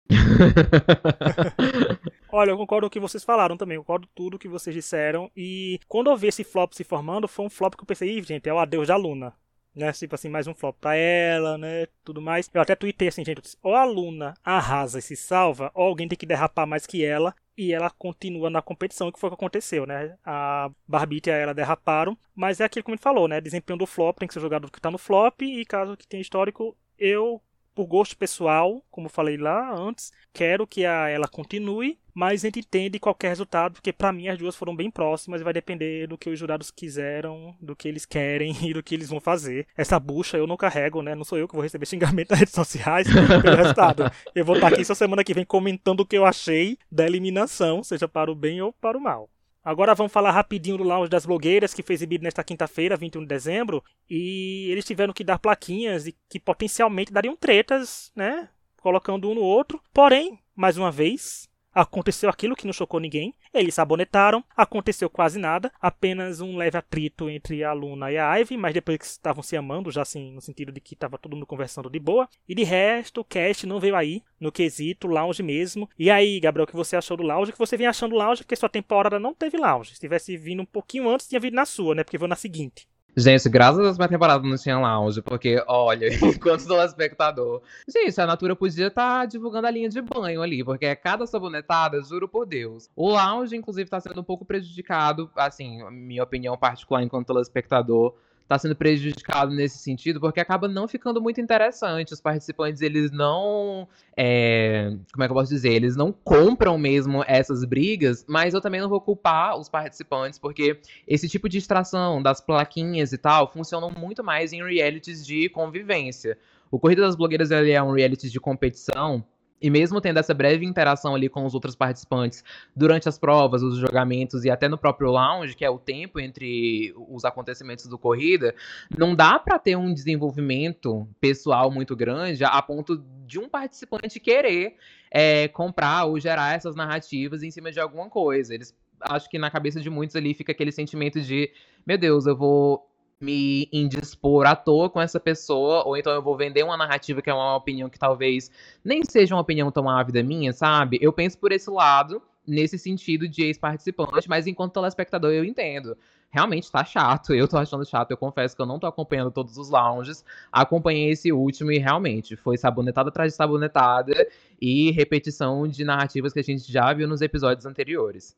Olha, eu concordo com o que vocês falaram também, eu concordo tudo que vocês disseram. E quando eu vi esse flop se formando, foi um flop que eu pensei, gente, é o adeus da Luna né? Tipo assim, mais um flop pra ela, né? Tudo mais. Eu até tuitei assim, gente, ou a Luna arrasa e se salva, ou alguém tem que derrapar mais que ela e ela continua na competição, que foi o que aconteceu, né? A Barbite e a ela derraparam, mas é aquilo que a gente falou, né? Desempenho do flop tem que ser jogado que tá no flop, e caso que tenha histórico, eu por gosto pessoal, como falei lá antes, quero que a, ela continue, mas a gente entende qualquer resultado, porque para mim as duas foram bem próximas e vai depender do que os jurados quiseram, do que eles querem e do que eles vão fazer. Essa bucha eu não carrego, né? Não sou eu que vou receber xingamento nas redes sociais pelo resultado. Eu vou estar aqui essa semana que vem comentando o que eu achei da eliminação, seja para o bem ou para o mal. Agora vamos falar rapidinho do Lounge das Blogueiras, que foi exibido nesta quinta-feira, 21 de dezembro. E eles tiveram que dar plaquinhas e que potencialmente dariam tretas, né? Colocando um no outro. Porém, mais uma vez, Aconteceu aquilo que não chocou ninguém. Eles sabonetaram, aconteceu quase nada, apenas um leve atrito entre a Luna e a Ivy, mas depois que estavam se amando, já assim, no sentido de que estava todo mundo conversando de boa. E de resto, o cast não veio aí, no quesito lounge mesmo. E aí, Gabriel, o que você achou do lounge? O que você vem achando do lounge? Porque sua temporada não teve lounge. Se tivesse vindo um pouquinho antes, tinha vindo na sua, né? Porque veio na seguinte. Gente, graças a Deus minha temporada não tinha lounge, porque, olha, enquanto telespectador. Gente, a Natura podia estar tá divulgando a linha de banho ali, porque é cada sabonetada, juro por Deus. O lounge, inclusive, tá sendo um pouco prejudicado, assim, minha opinião particular enquanto telespectador está sendo prejudicado nesse sentido, porque acaba não ficando muito interessante. Os participantes, eles não. É, como é que eu posso dizer? Eles não compram mesmo essas brigas, mas eu também não vou culpar os participantes, porque esse tipo de distração das plaquinhas e tal funcionam muito mais em realities de convivência. O Corrida das Blogueiras é um reality de competição e mesmo tendo essa breve interação ali com os outros participantes durante as provas, os jogamentos e até no próprio lounge, que é o tempo entre os acontecimentos do corrida, não dá para ter um desenvolvimento pessoal muito grande a ponto de um participante querer é, comprar ou gerar essas narrativas em cima de alguma coisa. Eles acho que na cabeça de muitos ali fica aquele sentimento de, meu Deus, eu vou me indispor à toa com essa pessoa, ou então eu vou vender uma narrativa que é uma opinião que talvez nem seja uma opinião tão ávida minha, sabe? Eu penso por esse lado, nesse sentido de ex-participante, mas enquanto telespectador eu entendo. Realmente tá chato, eu tô achando chato, eu confesso que eu não tô acompanhando todos os lounges, acompanhei esse último e realmente foi sabonetada atrás de sabonetada e repetição de narrativas que a gente já viu nos episódios anteriores.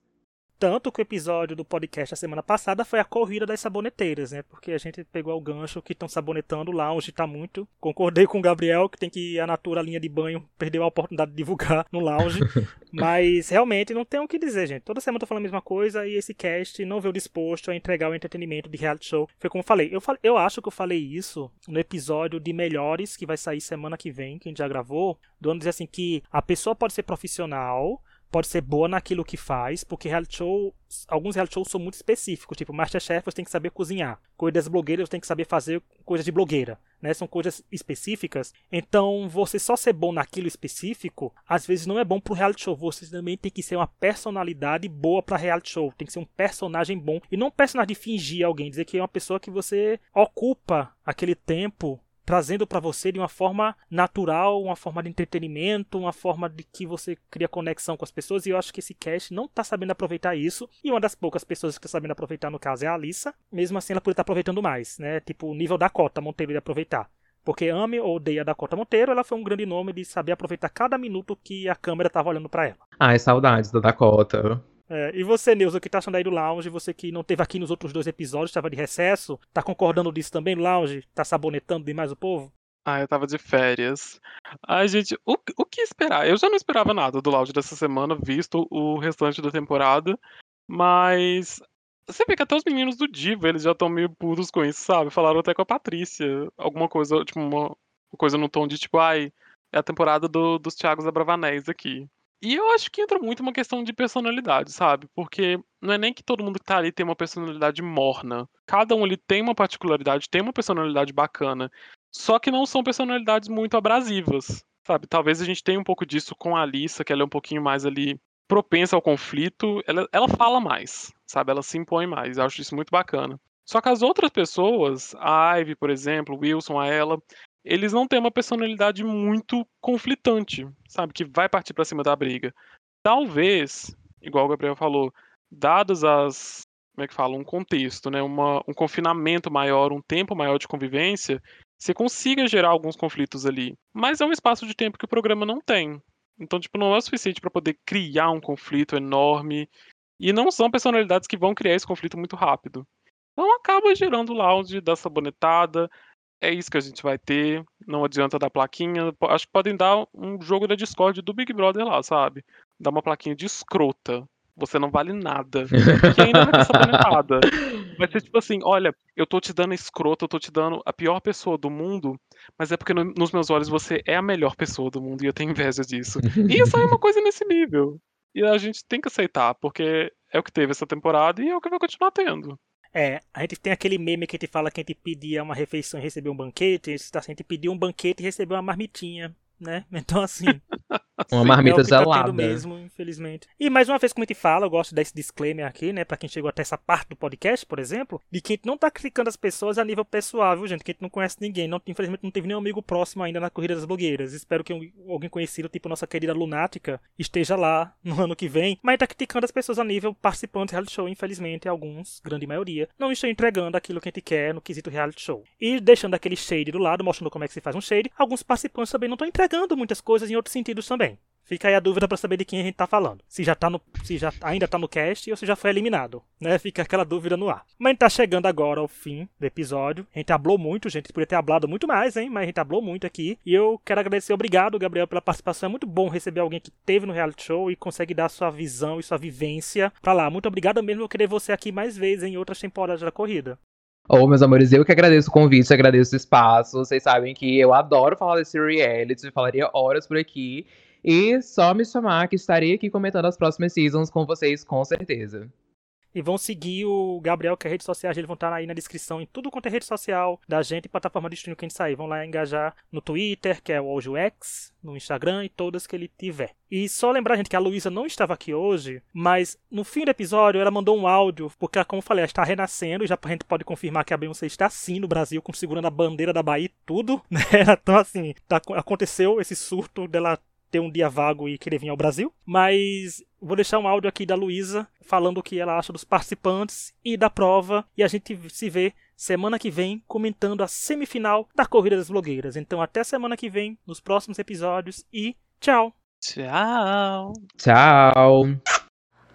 Tanto que o episódio do podcast da semana passada foi a corrida das saboneteiras, né? Porque a gente pegou o gancho que estão sabonetando lá, onde tá muito. Concordei com o Gabriel que tem que ir a Natura linha de banho, perdeu a oportunidade de divulgar no lounge. Mas realmente não tem o que dizer, gente. Toda semana eu tô falando a mesma coisa e esse cast não veio disposto a entregar o entretenimento de reality show. Foi como eu falei. Eu, falei, eu acho que eu falei isso no episódio de Melhores, que vai sair semana que vem, que a gente já gravou. Do ano dizer assim que a pessoa pode ser profissional pode ser boa naquilo que faz, porque reality show, alguns reality shows são muito específicos, tipo Masterchef você tem que saber cozinhar, coisas blogueiras você tem que saber fazer coisas de blogueira, né? São coisas específicas. Então, você só ser bom naquilo específico, às vezes não é bom pro reality show. Você também tem que ser uma personalidade boa para reality show, tem que ser um personagem bom e não um personagem de fingir alguém, dizer que é uma pessoa que você ocupa aquele tempo trazendo para você de uma forma natural, uma forma de entretenimento, uma forma de que você cria conexão com as pessoas. E eu acho que esse cast não tá sabendo aproveitar isso. E uma das poucas pessoas que tá sabendo aproveitar, no caso, é a Alissa. Mesmo assim, ela poderia estar tá aproveitando mais, né? Tipo, o nível da cota Monteiro de aproveitar. Porque ame ou odeia a Dakota Monteiro, ela foi um grande nome de saber aproveitar cada minuto que a câmera estava olhando para ela. Ai, saudades da Dakota. É, e você, Neuza, que tá achando aí do Lounge? Você que não teve aqui nos outros dois episódios, estava de recesso, tá concordando disso também, Lounge? Tá sabonetando demais o povo? Ah, eu tava de férias. Ai, gente, o, o que esperar? Eu já não esperava nada do Lounge dessa semana, visto o restante da temporada, mas você vê que até os meninos do Diva, eles já estão meio putos com isso, sabe? Falaram até com a Patrícia, alguma coisa, tipo, uma, coisa no tom de tipo, ai, é a temporada do, dos Thiagos Abravanés aqui. E eu acho que entra muito uma questão de personalidade, sabe? Porque não é nem que todo mundo que tá ali tem uma personalidade morna. Cada um ali tem uma particularidade, tem uma personalidade bacana. Só que não são personalidades muito abrasivas, sabe? Talvez a gente tenha um pouco disso com a Alissa, que ela é um pouquinho mais ali propensa ao conflito. Ela, ela fala mais, sabe? Ela se impõe mais. Eu acho isso muito bacana. Só que as outras pessoas, a Ivy, por exemplo, Wilson, a ela, eles não têm uma personalidade muito conflitante, sabe? Que vai partir para cima da briga. Talvez, igual o Gabriel falou, dadas as. Como é que fala? Um contexto, né? Uma, um confinamento maior, um tempo maior de convivência, você consiga gerar alguns conflitos ali. Mas é um espaço de tempo que o programa não tem. Então, tipo, não é o suficiente para poder criar um conflito enorme. E não são personalidades que vão criar esse conflito muito rápido. Então acaba gerando o lounge da sabonetada, é isso que a gente vai ter. Não adianta dar plaquinha. Acho que podem dar um jogo da Discord do Big Brother lá, sabe? Dar uma plaquinha de escrota. Você não vale nada. Que ainda vai ter. Vai ser tipo assim: olha, eu tô te dando escrota, eu tô te dando a pior pessoa do mundo, mas é porque no, nos meus olhos você é a melhor pessoa do mundo e eu tenho inveja disso. E isso é uma coisa nesse nível. E a gente tem que aceitar, porque é o que teve essa temporada e é o que vai continuar tendo. É, a gente tem aquele meme que a gente fala que a gente pedia uma refeição e recebeu um banquete, a gente pediu um banquete e recebeu uma marmitinha né? Então, assim. Uma marmita é tá mesmo, infelizmente. E mais uma vez, como a gente fala, eu gosto desse disclaimer aqui, né? Pra quem chegou até essa parte do podcast, por exemplo, de que a gente não tá criticando as pessoas a nível pessoal, viu, gente? Que a gente não conhece ninguém. Não, infelizmente, não teve nenhum amigo próximo ainda na Corrida das Blogueiras. Espero que alguém conhecido, tipo nossa querida Lunática, esteja lá no ano que vem. Mas tá criticando as pessoas a nível participante do reality show, infelizmente, alguns, grande maioria, não estão entregando aquilo que a gente quer no quesito reality show. E deixando aquele shade do lado, mostrando como é que se faz um shade, alguns participantes também não estão entregando muitas coisas em outros sentidos também. Fica aí a dúvida para saber de quem a gente tá falando. Se já tá no, se já ainda tá no cast ou se já foi eliminado, né? Fica aquela dúvida no ar. Mas a gente tá chegando agora ao fim do episódio. A gente hablou muito, gente. Podia ter hablado muito mais, hein? Mas a gente hablou muito aqui. E eu quero agradecer, obrigado, Gabriel, pela participação. É muito bom receber alguém que teve no reality show e consegue dar sua visão e sua vivência pra lá. Muito obrigado mesmo. Eu querer você aqui mais vezes em outras temporadas da corrida. Ô, oh, meus amores, eu que agradeço o convite, agradeço o espaço. Vocês sabem que eu adoro falar desse reality, falaria horas por aqui. E só me chamar que estarei aqui comentando as próximas seasons com vocês, com certeza. E vão seguir o Gabriel, que é rede social, eles vão estar aí na descrição em tudo quanto é rede social da gente e plataforma de streaming que a gente sair. Vão lá engajar no Twitter, que é o X, no Instagram e todas que ele tiver. E só lembrar, gente, que a Luísa não estava aqui hoje, mas no fim do episódio ela mandou um áudio, porque, como eu falei, ela está renascendo, e já a gente pode confirmar que a Beyoncé está sim no Brasil, segurando a bandeira da Bahia e tudo, né? Então, assim, tá, aconteceu esse surto dela ter um dia vago e querer vir ao Brasil. Mas vou deixar um áudio aqui da Luísa falando o que ela acha dos participantes e da prova. E a gente se vê semana que vem comentando a semifinal da Corrida das Blogueiras. Então até semana que vem, nos próximos episódios e tchau! Tchau! Tchau!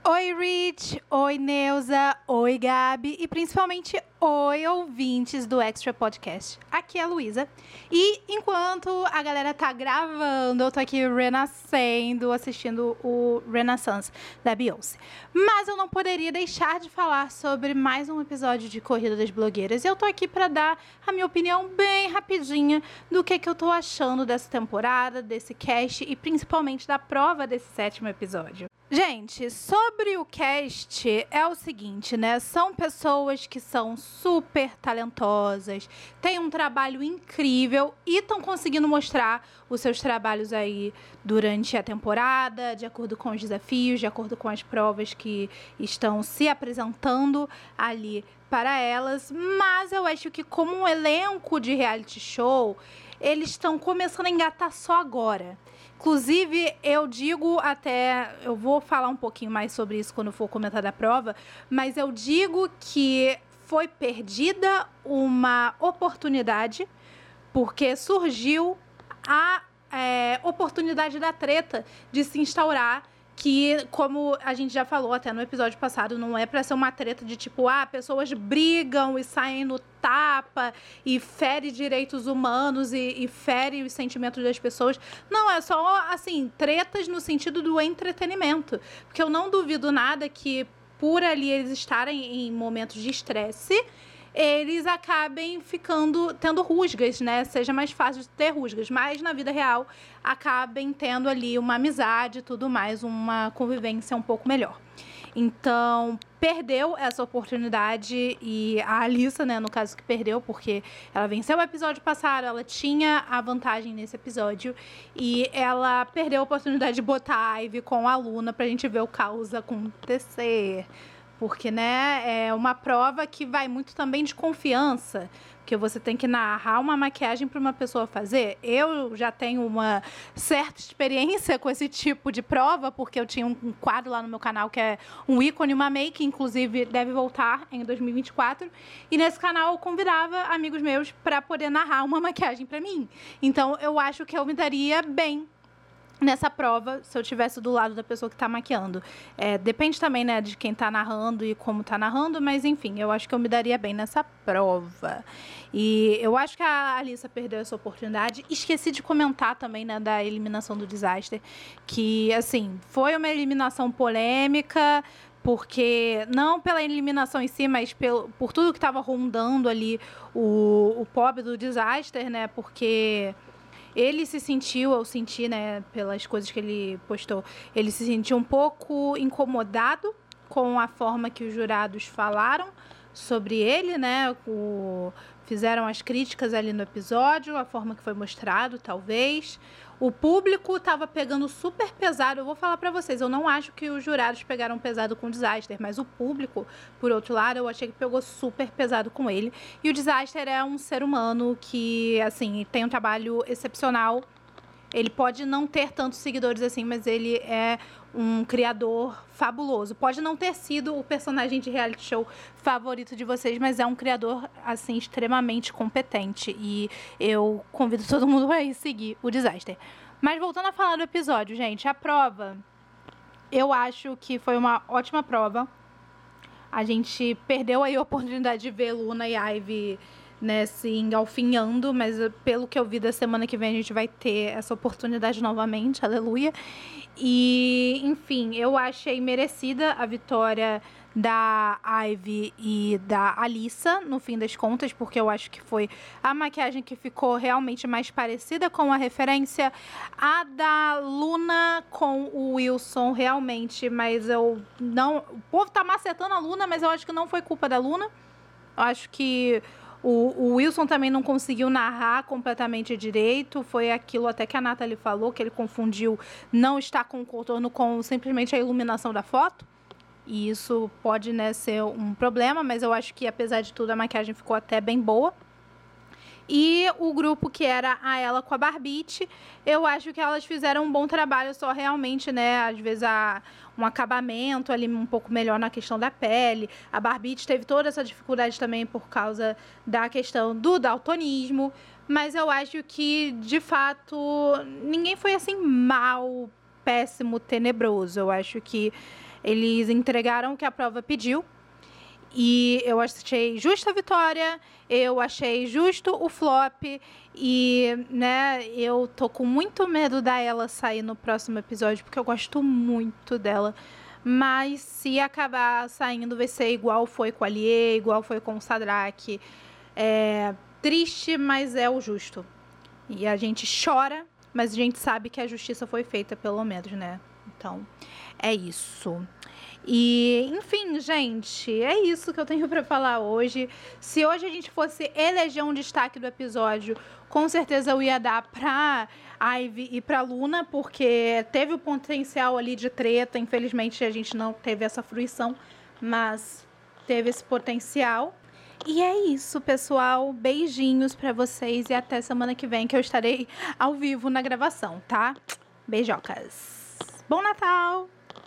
Oi, Rich! Oi, Neuza! Oi, Gabi! E principalmente, oi, ouvintes do Extra Podcast. Aqui é a Luísa. E enquanto a galera tá gravando, eu tô aqui renascendo, assistindo o Renaissance da Beyoncé. Mas eu não poderia deixar de falar sobre mais um episódio de Corrida das Blogueiras. E eu tô aqui para dar a minha opinião bem rapidinha do que, que eu tô achando dessa temporada, desse cast e principalmente da prova desse sétimo episódio. Gente, sobre o cast é o seguinte, né? São pessoas que são super talentosas, têm um trabalho incrível e estão conseguindo mostrar os seus trabalhos aí durante a temporada, de acordo com os desafios, de acordo com as provas que estão se apresentando ali para elas. Mas eu acho que como um elenco de reality show, eles estão começando a engatar só agora. Inclusive, eu digo até. Eu vou falar um pouquinho mais sobre isso quando for comentar da prova, mas eu digo que foi perdida uma oportunidade, porque surgiu a é, oportunidade da treta de se instaurar que, como a gente já falou até no episódio passado, não é para ser uma treta de tipo, ah, pessoas brigam e saem no tapa e fere direitos humanos e, e fere os sentimentos das pessoas. Não, é só, assim, tretas no sentido do entretenimento. Porque eu não duvido nada que, por ali eles estarem em momentos de estresse, eles acabem ficando tendo rusgas, né? Seja mais fácil de ter rusgas, mas na vida real acabem tendo ali uma amizade e tudo mais, uma convivência um pouco melhor. Então, perdeu essa oportunidade e a Alissa, né, no caso que perdeu, porque ela venceu o episódio passado, ela tinha a vantagem nesse episódio e ela perdeu a oportunidade de botar a Ivy com a Luna pra gente ver o caos acontecer. Porque né, é uma prova que vai muito também de confiança, que você tem que narrar uma maquiagem para uma pessoa fazer. Eu já tenho uma certa experiência com esse tipo de prova, porque eu tinha um quadro lá no meu canal que é um ícone, uma make, inclusive deve voltar em 2024. E nesse canal eu convidava amigos meus para poder narrar uma maquiagem para mim. Então eu acho que eu me daria bem nessa prova se eu tivesse do lado da pessoa que está maquiando. É, depende também, né, de quem está narrando e como está narrando, mas enfim, eu acho que eu me daria bem nessa prova. E eu acho que a Alissa perdeu essa oportunidade. Esqueci de comentar também, né, da eliminação do Disaster, que, assim, foi uma eliminação polêmica, porque não pela eliminação em si, mas pelo, por tudo que estava rondando ali o, o pobre do Disaster, né, porque ele se sentiu, eu senti, né, pelas coisas que ele postou, ele se sentiu um pouco incomodado com a forma que os jurados falaram sobre ele, né? O, fizeram as críticas ali no episódio, a forma que foi mostrado, talvez. O público estava pegando super pesado. Eu vou falar para vocês, eu não acho que os jurados pegaram pesado com o Disaster, mas o público, por outro lado, eu achei que pegou super pesado com ele. E o Disaster é um ser humano que, assim, tem um trabalho excepcional. Ele pode não ter tantos seguidores assim, mas ele é um criador fabuloso. Pode não ter sido o personagem de reality show favorito de vocês, mas é um criador assim extremamente competente e eu convido todo mundo a ir seguir o Disaster. Mas voltando a falar do episódio, gente, a prova eu acho que foi uma ótima prova. A gente perdeu aí a oportunidade de ver Luna e Ivy né, se engalfinhando, mas pelo que eu vi da semana que vem a gente vai ter essa oportunidade novamente, aleluia. E, enfim, eu achei merecida a vitória da Ivy e da Alissa, no fim das contas, porque eu acho que foi a maquiagem que ficou realmente mais parecida com a referência. A da Luna com o Wilson, realmente, mas eu não. O povo tá macetando a Luna, mas eu acho que não foi culpa da Luna. Eu acho que o, o, Wilson também não conseguiu narrar completamente direito. Foi aquilo até que a Nathalie falou, que ele confundiu não estar com o contorno com simplesmente a iluminação da foto. E isso pode né, ser um problema, mas eu acho que apesar de tudo a maquiagem ficou até bem boa. E o grupo que era a ela com a Barbite, eu acho que elas fizeram um bom trabalho, só realmente, né, às vezes a, um acabamento ali um pouco melhor na questão da pele. A Barbite teve toda essa dificuldade também por causa da questão do daltonismo, mas eu acho que, de fato, ninguém foi assim mal, péssimo, tenebroso. Eu acho que eles entregaram o que a prova pediu. E eu achei justa a vitória, eu achei justo o flop e, né, eu tô com muito medo da ela sair no próximo episódio porque eu gosto muito dela. Mas se acabar saindo vai ser igual foi com a Lie, igual foi com o Sadraque. É triste, mas é o justo. E a gente chora, mas a gente sabe que a justiça foi feita pelo menos, né? Então, é isso. E, enfim, gente, é isso que eu tenho para falar hoje. Se hoje a gente fosse eleger um destaque do episódio, com certeza eu ia dar pra Ivy e pra Luna, porque teve o potencial ali de treta. Infelizmente a gente não teve essa fruição, mas teve esse potencial. E é isso, pessoal. Beijinhos para vocês e até semana que vem que eu estarei ao vivo na gravação, tá? Beijocas. Bom Natal!